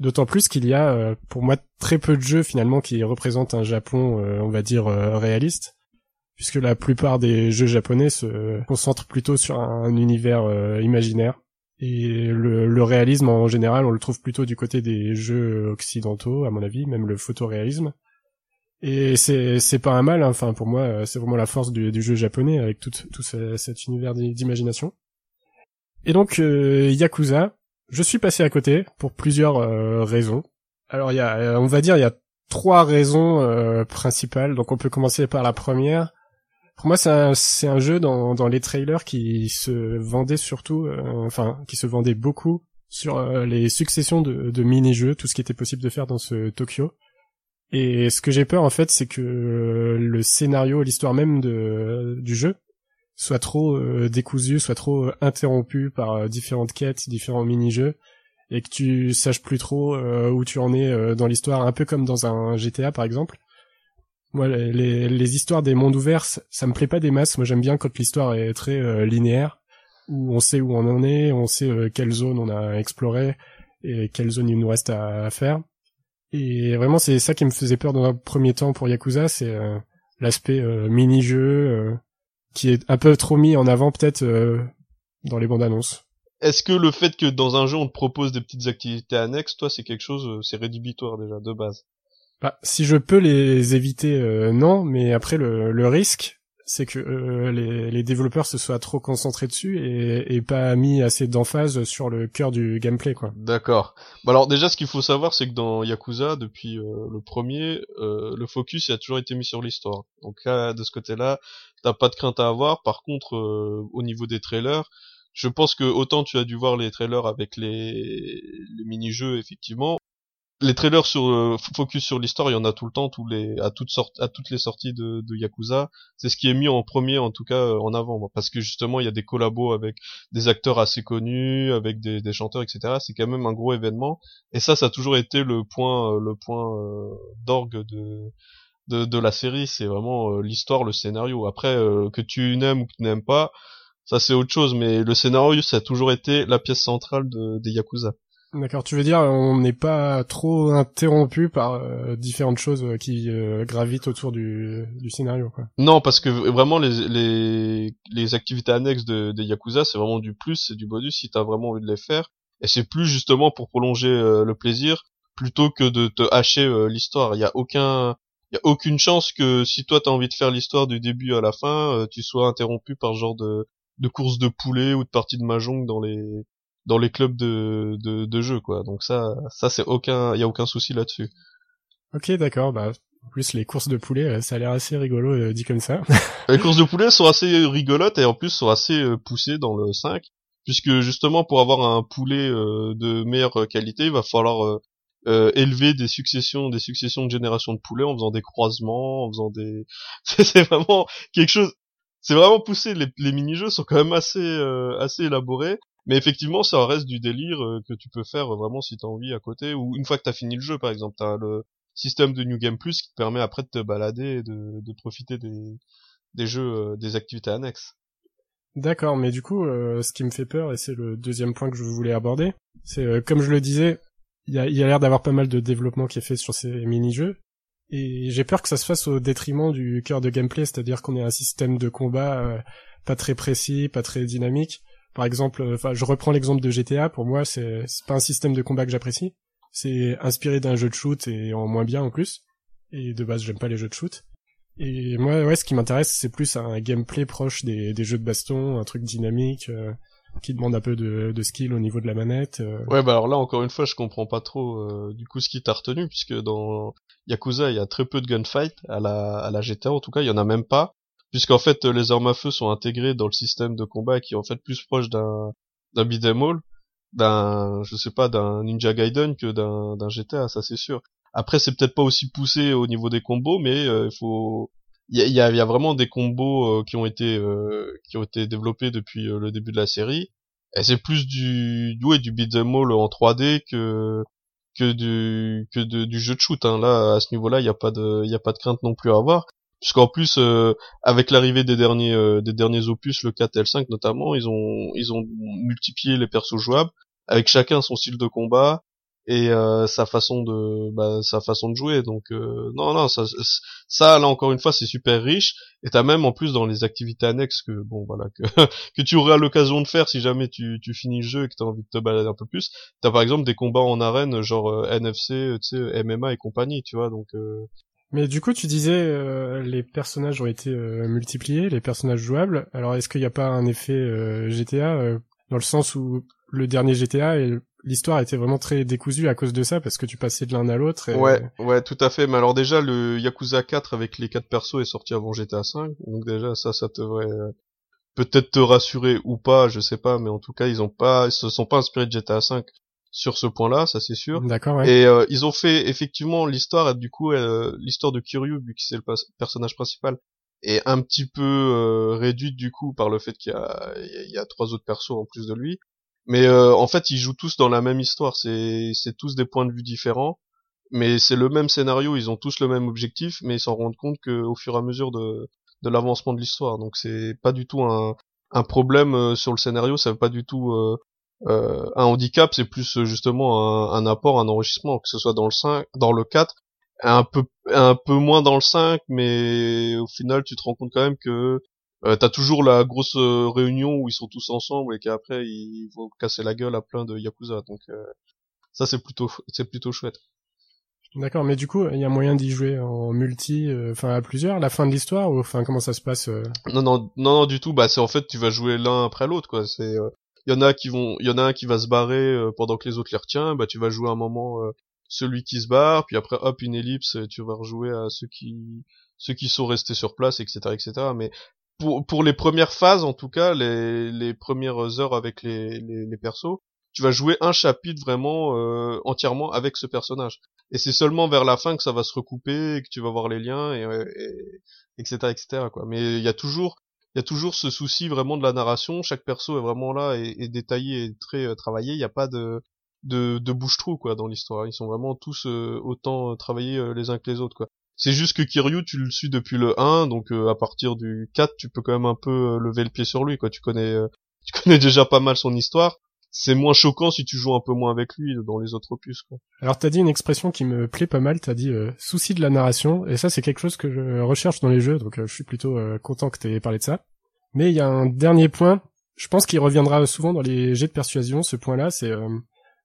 D'autant plus qu'il y a, euh, pour moi, très peu de jeux finalement qui représentent un Japon, euh, on va dire, euh, réaliste, puisque la plupart des jeux japonais se concentrent plutôt sur un, univers imaginaire. Et le, réalisme en général, on le trouve plutôt du côté des jeux occidentaux, à mon avis, même le photoréalisme. Et c'est pas un mal, hein. enfin pour moi, c'est vraiment la force du, jeu japonais avec tout tout cet univers d'imagination. Et donc Yakuza, je suis passé à côté pour plusieurs euh, raisons. Alors il y a, euh, on va dire, il y a trois raisons euh, principales. Donc on peut commencer par la première. Pour moi, c'est un, un jeu dans, dans les trailers qui se vendait surtout, enfin, qui se vendait beaucoup sur les successions de, de mini-jeux, tout ce qui était possible de faire dans ce Tokyo. Et ce que j'ai peur en fait, c'est que le scénario, l'histoire même de, du jeu, soit trop euh, décousu, soit trop euh, interrompu par euh, différentes quêtes, différents mini-jeux, et que tu saches plus trop où tu en es dans l'histoire, un peu comme dans un GTA par exemple. Moi, les, les, histoires des mondes ouverts, ça me plaît pas des masses. Moi, j'aime bien quand l'histoire est très linéaire, où on sait où on en est, on sait quelle zone on a exploré et quelle zone il nous reste à, faire. Et vraiment, c'est ça qui me faisait peur dans un premier temps pour Yakuza, c'est l'aspect mini-jeu, qui est un peu trop mis en avant peut-être euh, dans les bandes annonces. Est-ce que le fait que dans un jeu on te propose des petites activités annexes, toi c'est quelque chose, euh, c'est rédhibitoire déjà de base? Bah, si je peux les éviter, euh, non, mais après le, le risque, c'est que les, les, développeurs se soient trop concentrés dessus et, et pas mis assez d'emphase sur le cœur du gameplay, quoi. D'accord. Bah alors déjà, ce qu'il faut savoir, c'est que dans Yakuza, depuis le premier, le focus a toujours été mis sur l'histoire. Donc là, de ce côté-là, t'as pas de crainte à avoir. Par contre, euh, au niveau des trailers, je pense que autant tu as dû voir les trailers avec les mini-jeux, effectivement. Les trailers sur euh, focus sur l'histoire, il y en a tout le temps, tous les à toutes sortes, à toutes les sorties de, de Yakuza. C'est ce qui est mis en premier, en tout cas euh, en avant, parce que justement il y a des collabos avec des acteurs assez connus, avec des, des chanteurs, etc. C'est quand même un gros événement, et ça, ça a toujours été le point, le point d'orgue de de, de la série, c'est vraiment euh, l'histoire, le scénario. Après, euh, que tu n'aimes ou que tu n'aimes pas, ça c'est autre chose, mais le scénario, ça a toujours été la pièce centrale de, des Yakuza. D'accord, tu veux dire on n'est pas trop interrompu par euh, différentes choses qui gravitent autour du, du scénario quoi. Non, parce que vraiment les les, activités annexes de, des Yakuza, c'est vraiment du plus, c'est du bonus si t'as vraiment envie de les faire et c'est plus justement pour prolonger le plaisir plutôt que de te hacher l'histoire. Il y a aucun y a aucune chance que si toi t'as envie de faire l'histoire du début à la fin, euh, tu sois interrompu par genre de de course de poulet ou de partie de mahjong dans les dans les clubs de de, de jeu quoi. Donc ça ça c'est aucun y a aucun souci là-dessus. Ok d'accord bah En plus, les courses de poulet, ça a l'air assez rigolo dit comme ça. *laughs* les courses de poulet sont assez rigolotes et en plus sont assez poussées dans le 5 puisque justement pour avoir un poulet de meilleure qualité, il va falloir euh, élever des successions, des successions de générations de poulets en faisant des croisements, en faisant des, *laughs* c'est vraiment quelque chose, c'est vraiment poussé. Les, les mini-jeux sont quand même assez, euh, assez élaborés, mais effectivement, ça reste du délire euh, que tu peux faire vraiment si t'as envie à côté, ou une fois que t'as fini le jeu, par exemple, t'as le système de New Game Plus qui te permet après de te balader et de, profiter des, des jeux, des activités annexes. D'accord, mais du coup, ce qui me fait peur, et c'est le deuxième point que je voulais aborder, c'est comme je le disais, il y a, l'air d'avoir pas mal de développement qui est fait sur ces mini-jeux. Et j'ai peur que ça se fasse au détriment du cœur de gameplay, c'est-à-dire qu'on ait un système de combat euh, pas très précis, pas très dynamique. Par exemple, euh, enfin, je reprends l'exemple de GTA. Pour moi, c'est pas un système de combat que j'apprécie. C'est inspiré d'un jeu de shoot et en moins bien en plus. Et de base, j'aime pas les jeux de shoot. Et moi, ouais, ce qui m'intéresse, c'est plus un gameplay proche des, des jeux de baston, un truc dynamique. Euh, qui demande un peu de, de skill au niveau de la manette. Euh. Ouais, bah alors là encore une fois, je comprends pas trop euh, du coup ce qui t'a retenu puisque dans Yakuza, il y a très peu de gunfight à la à la GTA en tout cas, il y en a même pas puisqu'en fait les armes à feu sont intégrées dans le système de combat qui est en fait plus proche d'un d'un beat'em all, d'un je sais pas d'un Ninja Gaiden que d'un d'un GTA, ça c'est sûr. Après c'est peut-être pas aussi poussé au niveau des combos mais euh, il faut il y a, y a, vraiment des combos euh, qui ont été euh, qui ont été développés depuis euh, le début de la série. Et c'est plus du du, du beat'em all en 3D que que du que du jeu de shoot. Hein. Là, à ce niveau-là, il n'y a pas de il y a pas de crainte non plus à avoir. Puisqu'en plus, avec l'arrivée des derniers des derniers opus, le 4 et le 5 notamment, ils ont ils ont multiplié les persos jouables avec chacun son style de combat et euh, sa façon de bah, sa façon de jouer. Donc euh, non non ça ça là encore une fois c'est super riche. Et t'as même en plus dans les activités annexes que bon voilà que *laughs* que tu auras l'occasion de faire si jamais tu tu finis le jeu et que t'as envie de te balader un peu plus. T'as par exemple des combats en arène genre euh, NFC tu sais MMA et compagnie tu vois. Donc mais du coup, tu disais les personnages ont été multipliés, les personnages jouables. Alors, est-ce qu'il n'y a pas un effet GTA dans le sens où le dernier GTA et l'histoire était vraiment très décousue à cause de ça parce que tu passais de l'un à l'autre. Ouais, ouais, tout à fait. Mais alors déjà le Yakuza 4 avec les quatre persos est sorti avant GTA 5, donc déjà ça, ça devrait euh, peut-être te rassurer ou pas, je sais pas, mais en tout cas ils ont pas, ils se sont pas inspirés de GTA 5 sur ce point-là, ça c'est sûr. D'accord. Ouais. Et euh, ils ont fait effectivement l'histoire, du coup euh, l'histoire de Kiryu vu que c'est le personnage principal est un petit peu réduite du coup par le fait qu'il y a, il y a trois autres persos en plus de lui. Mais euh, en fait, ils jouent tous dans la même histoire. C'est c'est tous des points de vue différents, mais c'est le même scénario. Ils ont tous le même objectif, mais ils s'en rendent compte qu'au fur et à mesure de de l'avancement de l'histoire. Donc c'est pas du tout un un problème euh, sur le scénario. Ça veut pas du tout euh, euh, un handicap. C'est plus justement un, un, apport, un enrichissement, que ce soit dans le 5, dans le 4, un peu un peu moins dans le 5, mais au final, tu te rends compte quand même que euh, t'as toujours la grosse euh, réunion où ils sont tous ensemble et qu'après ils vont casser la gueule à plein de yakuza. Donc euh, ça c'est plutôt c'est plutôt chouette. D'accord, mais du coup, il y a moyen d'y jouer en multi, enfin à plusieurs, la fin de l'histoire ou enfin comment ça se passe Non non non non du tout. Bah c'est en fait tu vas jouer l'un après l'autre quoi. C'est il y en a qui vont, y en a un qui va se barrer pendant que les autres les retiennent. Bah tu vas jouer un moment celui qui se barre, puis après hop une ellipse, tu vas rejouer à ceux qui ceux qui sont restés sur place, etc., etc. Mais pour, pour les premières phases, en tout cas, les, les premières heures avec les, les, les persos, tu vas jouer un chapitre vraiment euh, entièrement avec ce personnage. Et c'est seulement vers la fin que ça va se recouper, que tu vas voir les liens, et, et etc., etc. Quoi. Mais il y a toujours, il y a toujours ce souci vraiment de la narration. Chaque perso est vraiment là et, détaillé et très euh, travaillé. Il n'y a pas de de, de bouche-trou quoi dans l'histoire. Ils sont vraiment tous euh, autant travaillés les uns que les autres quoi. C'est juste que Kiryu, tu le suis depuis le 1, donc euh, à partir du 4, tu peux quand même un peu euh, lever le pied sur lui, quoi. Tu connais, euh, tu *laughs* connais déjà pas mal son histoire. C'est moins choquant si tu joues un peu moins avec lui dans les autres opus, quoi. Alors t'as dit une expression qui me plaît pas mal, t'as dit souci de la narration, et ça c'est quelque chose que je recherche dans les jeux, donc je suis plutôt content que t'aies parlé de ça. Mais il y a un dernier point, je pense qu'il reviendra souvent dans les jets de persuasion, ce point-là, c'est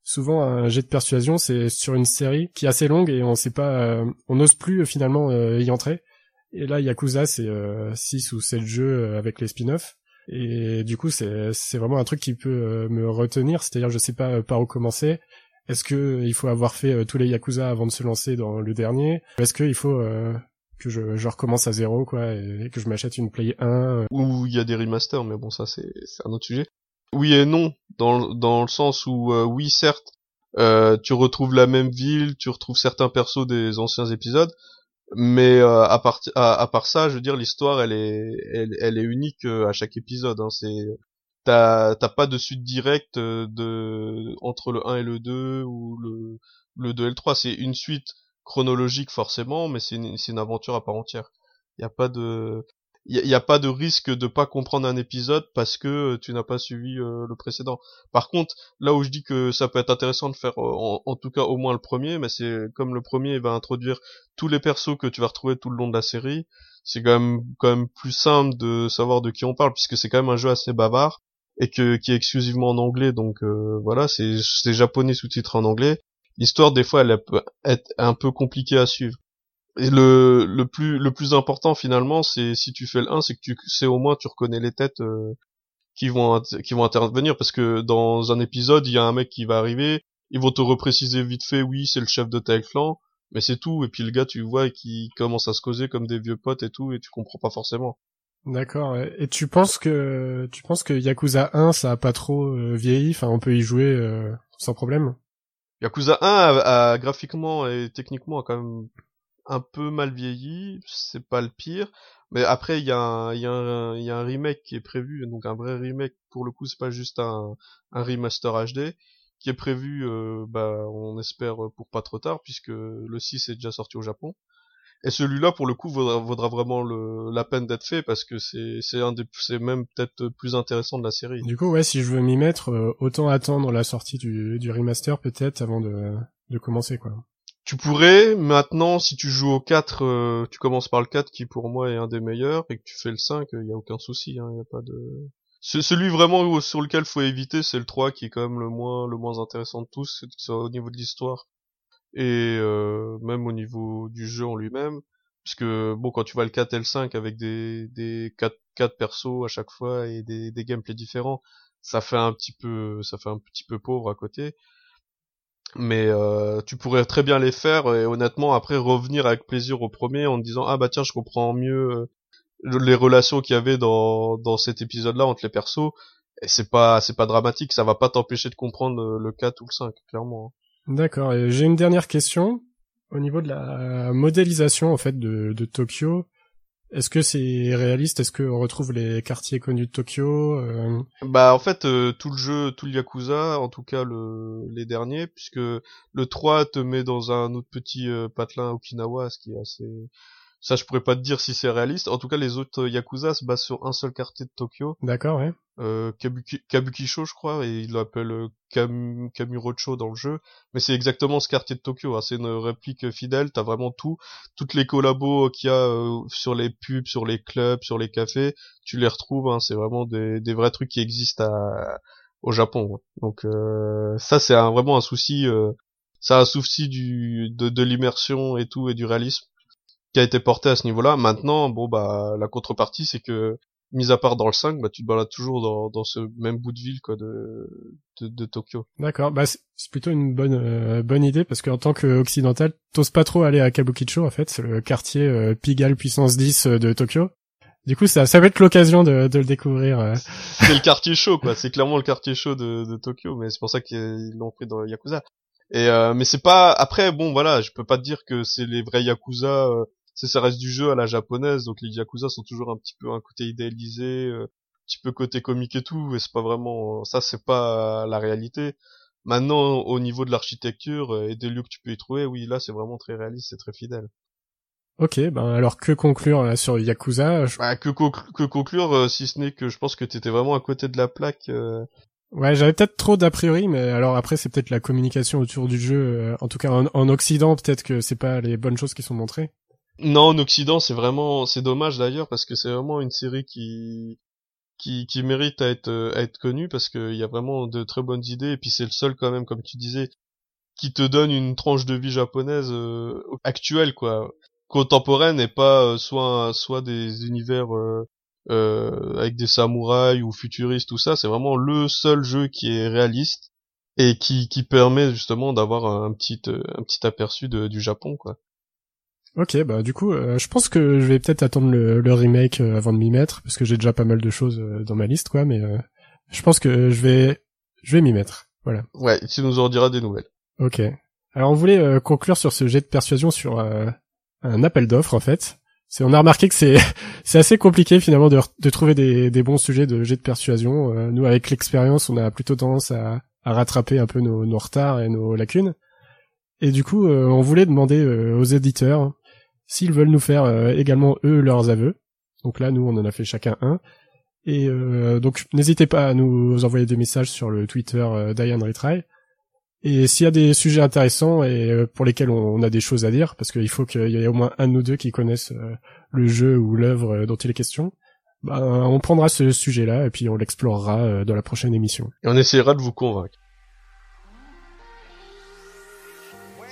souvent un jet de persuasion, c'est sur une série qui est assez longue et on sait pas, euh, on n'ose plus euh, finalement euh, y entrer. Et là, Yakuza, c'est 6 ou 7 jeux avec les spin-offs. Et du coup, c'est vraiment un truc qui peut me retenir, c'est-à-dire je sais pas par où commencer. Est-ce que il faut avoir fait tous les Yakuza avant de se lancer dans le dernier? Est-ce qu'il faut que je, recommence à zéro quoi et que je m'achète une Play 1 Ou il y a des remasters, mais bon ça c'est un autre sujet. Oui et non, dans, dans le sens où oui certes, euh, tu retrouves la même ville, tu retrouves certains persos des anciens épisodes, mais euh, à, part, à, part ça, je veux dire, l'histoire, elle est, elle, elle est unique euh, à chaque épisode. Hein, c'est, t'as, t'as pas de suite directe de entre le 1 et le 2 ou le, le 2 et le 3. C'est une suite chronologique forcément, mais c'est une, une aventure à part entière. Il y a pas de, il n'y a, pas de risque de pas comprendre un épisode parce que euh, tu n'as pas suivi euh, le précédent. Par contre, là où je dis que ça peut être intéressant de faire euh, en, tout cas au moins le premier, mais c'est comme le premier va introduire tous les persos que tu vas retrouver tout le long de la série, c'est quand même quand même plus simple de savoir de qui on parle puisque c'est quand même un jeu assez bavard et que qui est exclusivement en anglais donc voilà, c'est c'est japonais sous-titré en anglais. L'histoire des fois elle peut être un peu compliquée à suivre. Et le, le plus le plus important finalement, c'est si tu fais le 1, c'est que tu sais au moins tu reconnais les têtes euh, qui vont qui vont intervenir parce que dans un épisode, il y a un mec qui va arriver, ils vont te repréciser vite fait oui, c'est le chef de tel clan, mais c'est tout et puis le gars tu vois qui commence à se causer comme des vieux potes et tout et tu comprends pas forcément. D'accord. Et tu penses que tu penses que Yakuza 1 ça a pas trop euh, vieilli, enfin on peut y jouer euh, sans problème? Yakuza 1 a, a, graphiquement et techniquement a quand même un peu mal vieilli, c'est pas le pire. Mais après, il y, y, y a un remake qui est prévu, donc un vrai remake, pour le coup, c'est pas juste un, un remaster HD, qui est prévu, euh, bah, on espère pour pas trop tard, puisque le 6 est déjà sorti au Japon. Et celui-là, pour le coup, vaudra, vraiment le, la peine d'être fait, parce que c'est, c'est un c'est même peut-être plus intéressant de la série. Du coup, ouais, si je veux m'y mettre, euh, autant attendre la sortie du, du remaster peut-être avant de, de commencer, quoi. Tu pourrais, maintenant, si tu joues au 4, euh, tu commences par le 4 qui pour moi est un des meilleurs, et que tu fais le 5, il n'y a aucun souci, hein, y a pas de... celui vraiment sur lequel faut éviter, c'est le 3 qui est quand même le moins le moins intéressant de tous, que soit au niveau de l'histoire et euh, même au niveau du jeu en lui-même, puisque bon quand tu vois le 4 et le 5 avec des des 4 4 persos à chaque fois et des des gameplays différents, ça fait un petit peu ça fait un petit peu pauvre à côté mais euh, tu pourrais très bien les faire et honnêtement après revenir avec plaisir au premier en te disant ah bah tiens je comprends mieux euh, les relations qu'il y avait dans dans cet épisode là entre les persos. Et c'est pas c'est pas dramatique ça va pas t'empêcher de comprendre euh, le 4 ou le 5 clairement hein. d'accord. J'ai une dernière question au niveau de la modélisation en fait de, de Tokyo est-ce que c'est réaliste? Est-ce qu'on retrouve les quartiers connus de Tokyo euh? Bah en fait euh, tout le jeu, tout le Yakuza, en tout cas le, les derniers, puisque le 3 te met dans un autre petit euh, patelin Okinawa, ce qui est assez ça, je pourrais pas te dire si c'est réaliste. En tout cas, les autres Yakuza se basent sur un seul quartier de Tokyo. D'accord, ouais. Euh, Kabuki, Kabukisho, je crois, et il l'appelle euh, Kam, Kamurocho dans le jeu. Mais c'est exactement ce quartier de Tokyo. Hein. C'est une réplique fidèle. T'as vraiment tout, toutes les collabos qu'il y a euh, sur les pubs, sur les clubs, sur les cafés. Tu les retrouves. Hein. C'est vraiment des, des vrais trucs qui existent à, au Japon. Hein. Donc euh, ça, c'est vraiment un souci. Euh, ça a un souci du de, de l'immersion et tout et du réalisme qui a été porté à ce niveau-là. Maintenant, bon bah la contrepartie c'est que mis à part dans le 5, bah tu te balades toujours dans, dans ce même bout de ville quoi de de, de Tokyo. D'accord, bah c'est plutôt une bonne euh, bonne idée parce qu'en tant qu'occidental, t'oses pas trop aller à Kabukicho en fait, c'est le quartier euh, Pigalle puissance 10 euh, de Tokyo. Du coup, ça, ça va être l'occasion de, de le découvrir. Euh. *laughs* C'est le quartier chaud, quoi. C'est clairement le quartier chaud de, de Tokyo, mais c'est pour ça qu'ils l'ont pris dans Yakuza. Et euh, mais c'est pas. Après, bon, voilà, je peux pas te dire que c'est les vrais Yakuza c'est ça reste du jeu à la japonaise, donc les Yakuza sont toujours un petit peu un côté idéalisé, euh, un petit peu côté comique et tout, et c'est pas vraiment, ça c'est pas la réalité. Maintenant, au niveau de l'architecture euh, et des lieux que tu peux y trouver, oui, là c'est vraiment très réaliste, c'est très fidèle. Ok, ben alors que conclure là, sur Yakuza bah, que, que conclure euh, si ce n'est que je pense que t'étais vraiment à côté de la plaque. Ouais, j'avais peut-être trop d'a priori, mais alors après c'est peut-être la communication autour du jeu. en tout cas en, en Occident, peut-être que c'est pas les bonnes choses qui sont montrées. Non, en Occident, c'est vraiment, c'est dommage d'ailleurs parce que c'est vraiment une série qui qui, qui mérite à être à être connue parce qu'il y a vraiment de très bonnes idées et puis c'est le seul quand même, comme tu disais, qui te donne une tranche de vie japonaise euh, actuelle quoi, contemporaine et pas euh, soit soit des univers euh, euh, avec des samouraïs ou futuristes tout ça. C'est vraiment le seul jeu qui est réaliste et qui, qui permet justement d'avoir un petit un petit aperçu de, du Japon quoi. Ok, bah du coup, euh, je pense que je vais peut-être attendre le, le remake euh, avant de m'y mettre, parce que j'ai déjà pas mal de choses euh, dans ma liste, quoi. Mais je pense que je vais, je vais m'y mettre. Voilà. Ouais, tu nous en diras des nouvelles. Ok. Alors on voulait conclure sur ce jet de persuasion sur un appel d'offres en fait. C'est, on a remarqué que c'est, *laughs* c'est assez compliqué finalement de, de trouver des, des bons sujets de jet de persuasion. nous, avec l'expérience, on a plutôt tendance à, à rattraper un peu nos, nos retards et nos lacunes. Et du coup, on voulait demander aux éditeurs s'ils veulent nous faire euh, également eux leurs aveux. Donc là, nous, on en a fait chacun un. Et euh, donc, n'hésitez pas à nous envoyer des messages sur le Twitter euh, Diane. Et s'il y a des sujets intéressants et euh, pour lesquels on, a des choses à dire, parce qu'il faut qu'il y ait au moins un nous deux qui connaissent le jeu ou l'œuvre dont il est question, bah, on prendra ce sujet-là et puis on l'explorera dans la prochaine émission. Et on essaiera de vous convaincre.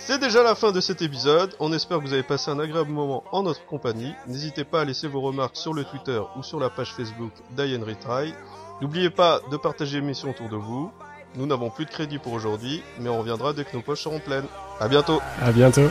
C'est déjà la fin de cet épisode, on espère que vous avez passé un agréable moment en notre compagnie. N'hésitez pas à laisser vos remarques sur le Twitter ou sur la page Facebook d'Ian Retry. N'oubliez pas de partager l'émission autour de vous. Nous n'avons plus de crédit pour aujourd'hui, mais on reviendra dès que nos poches seront pleines. À bientôt À bientôt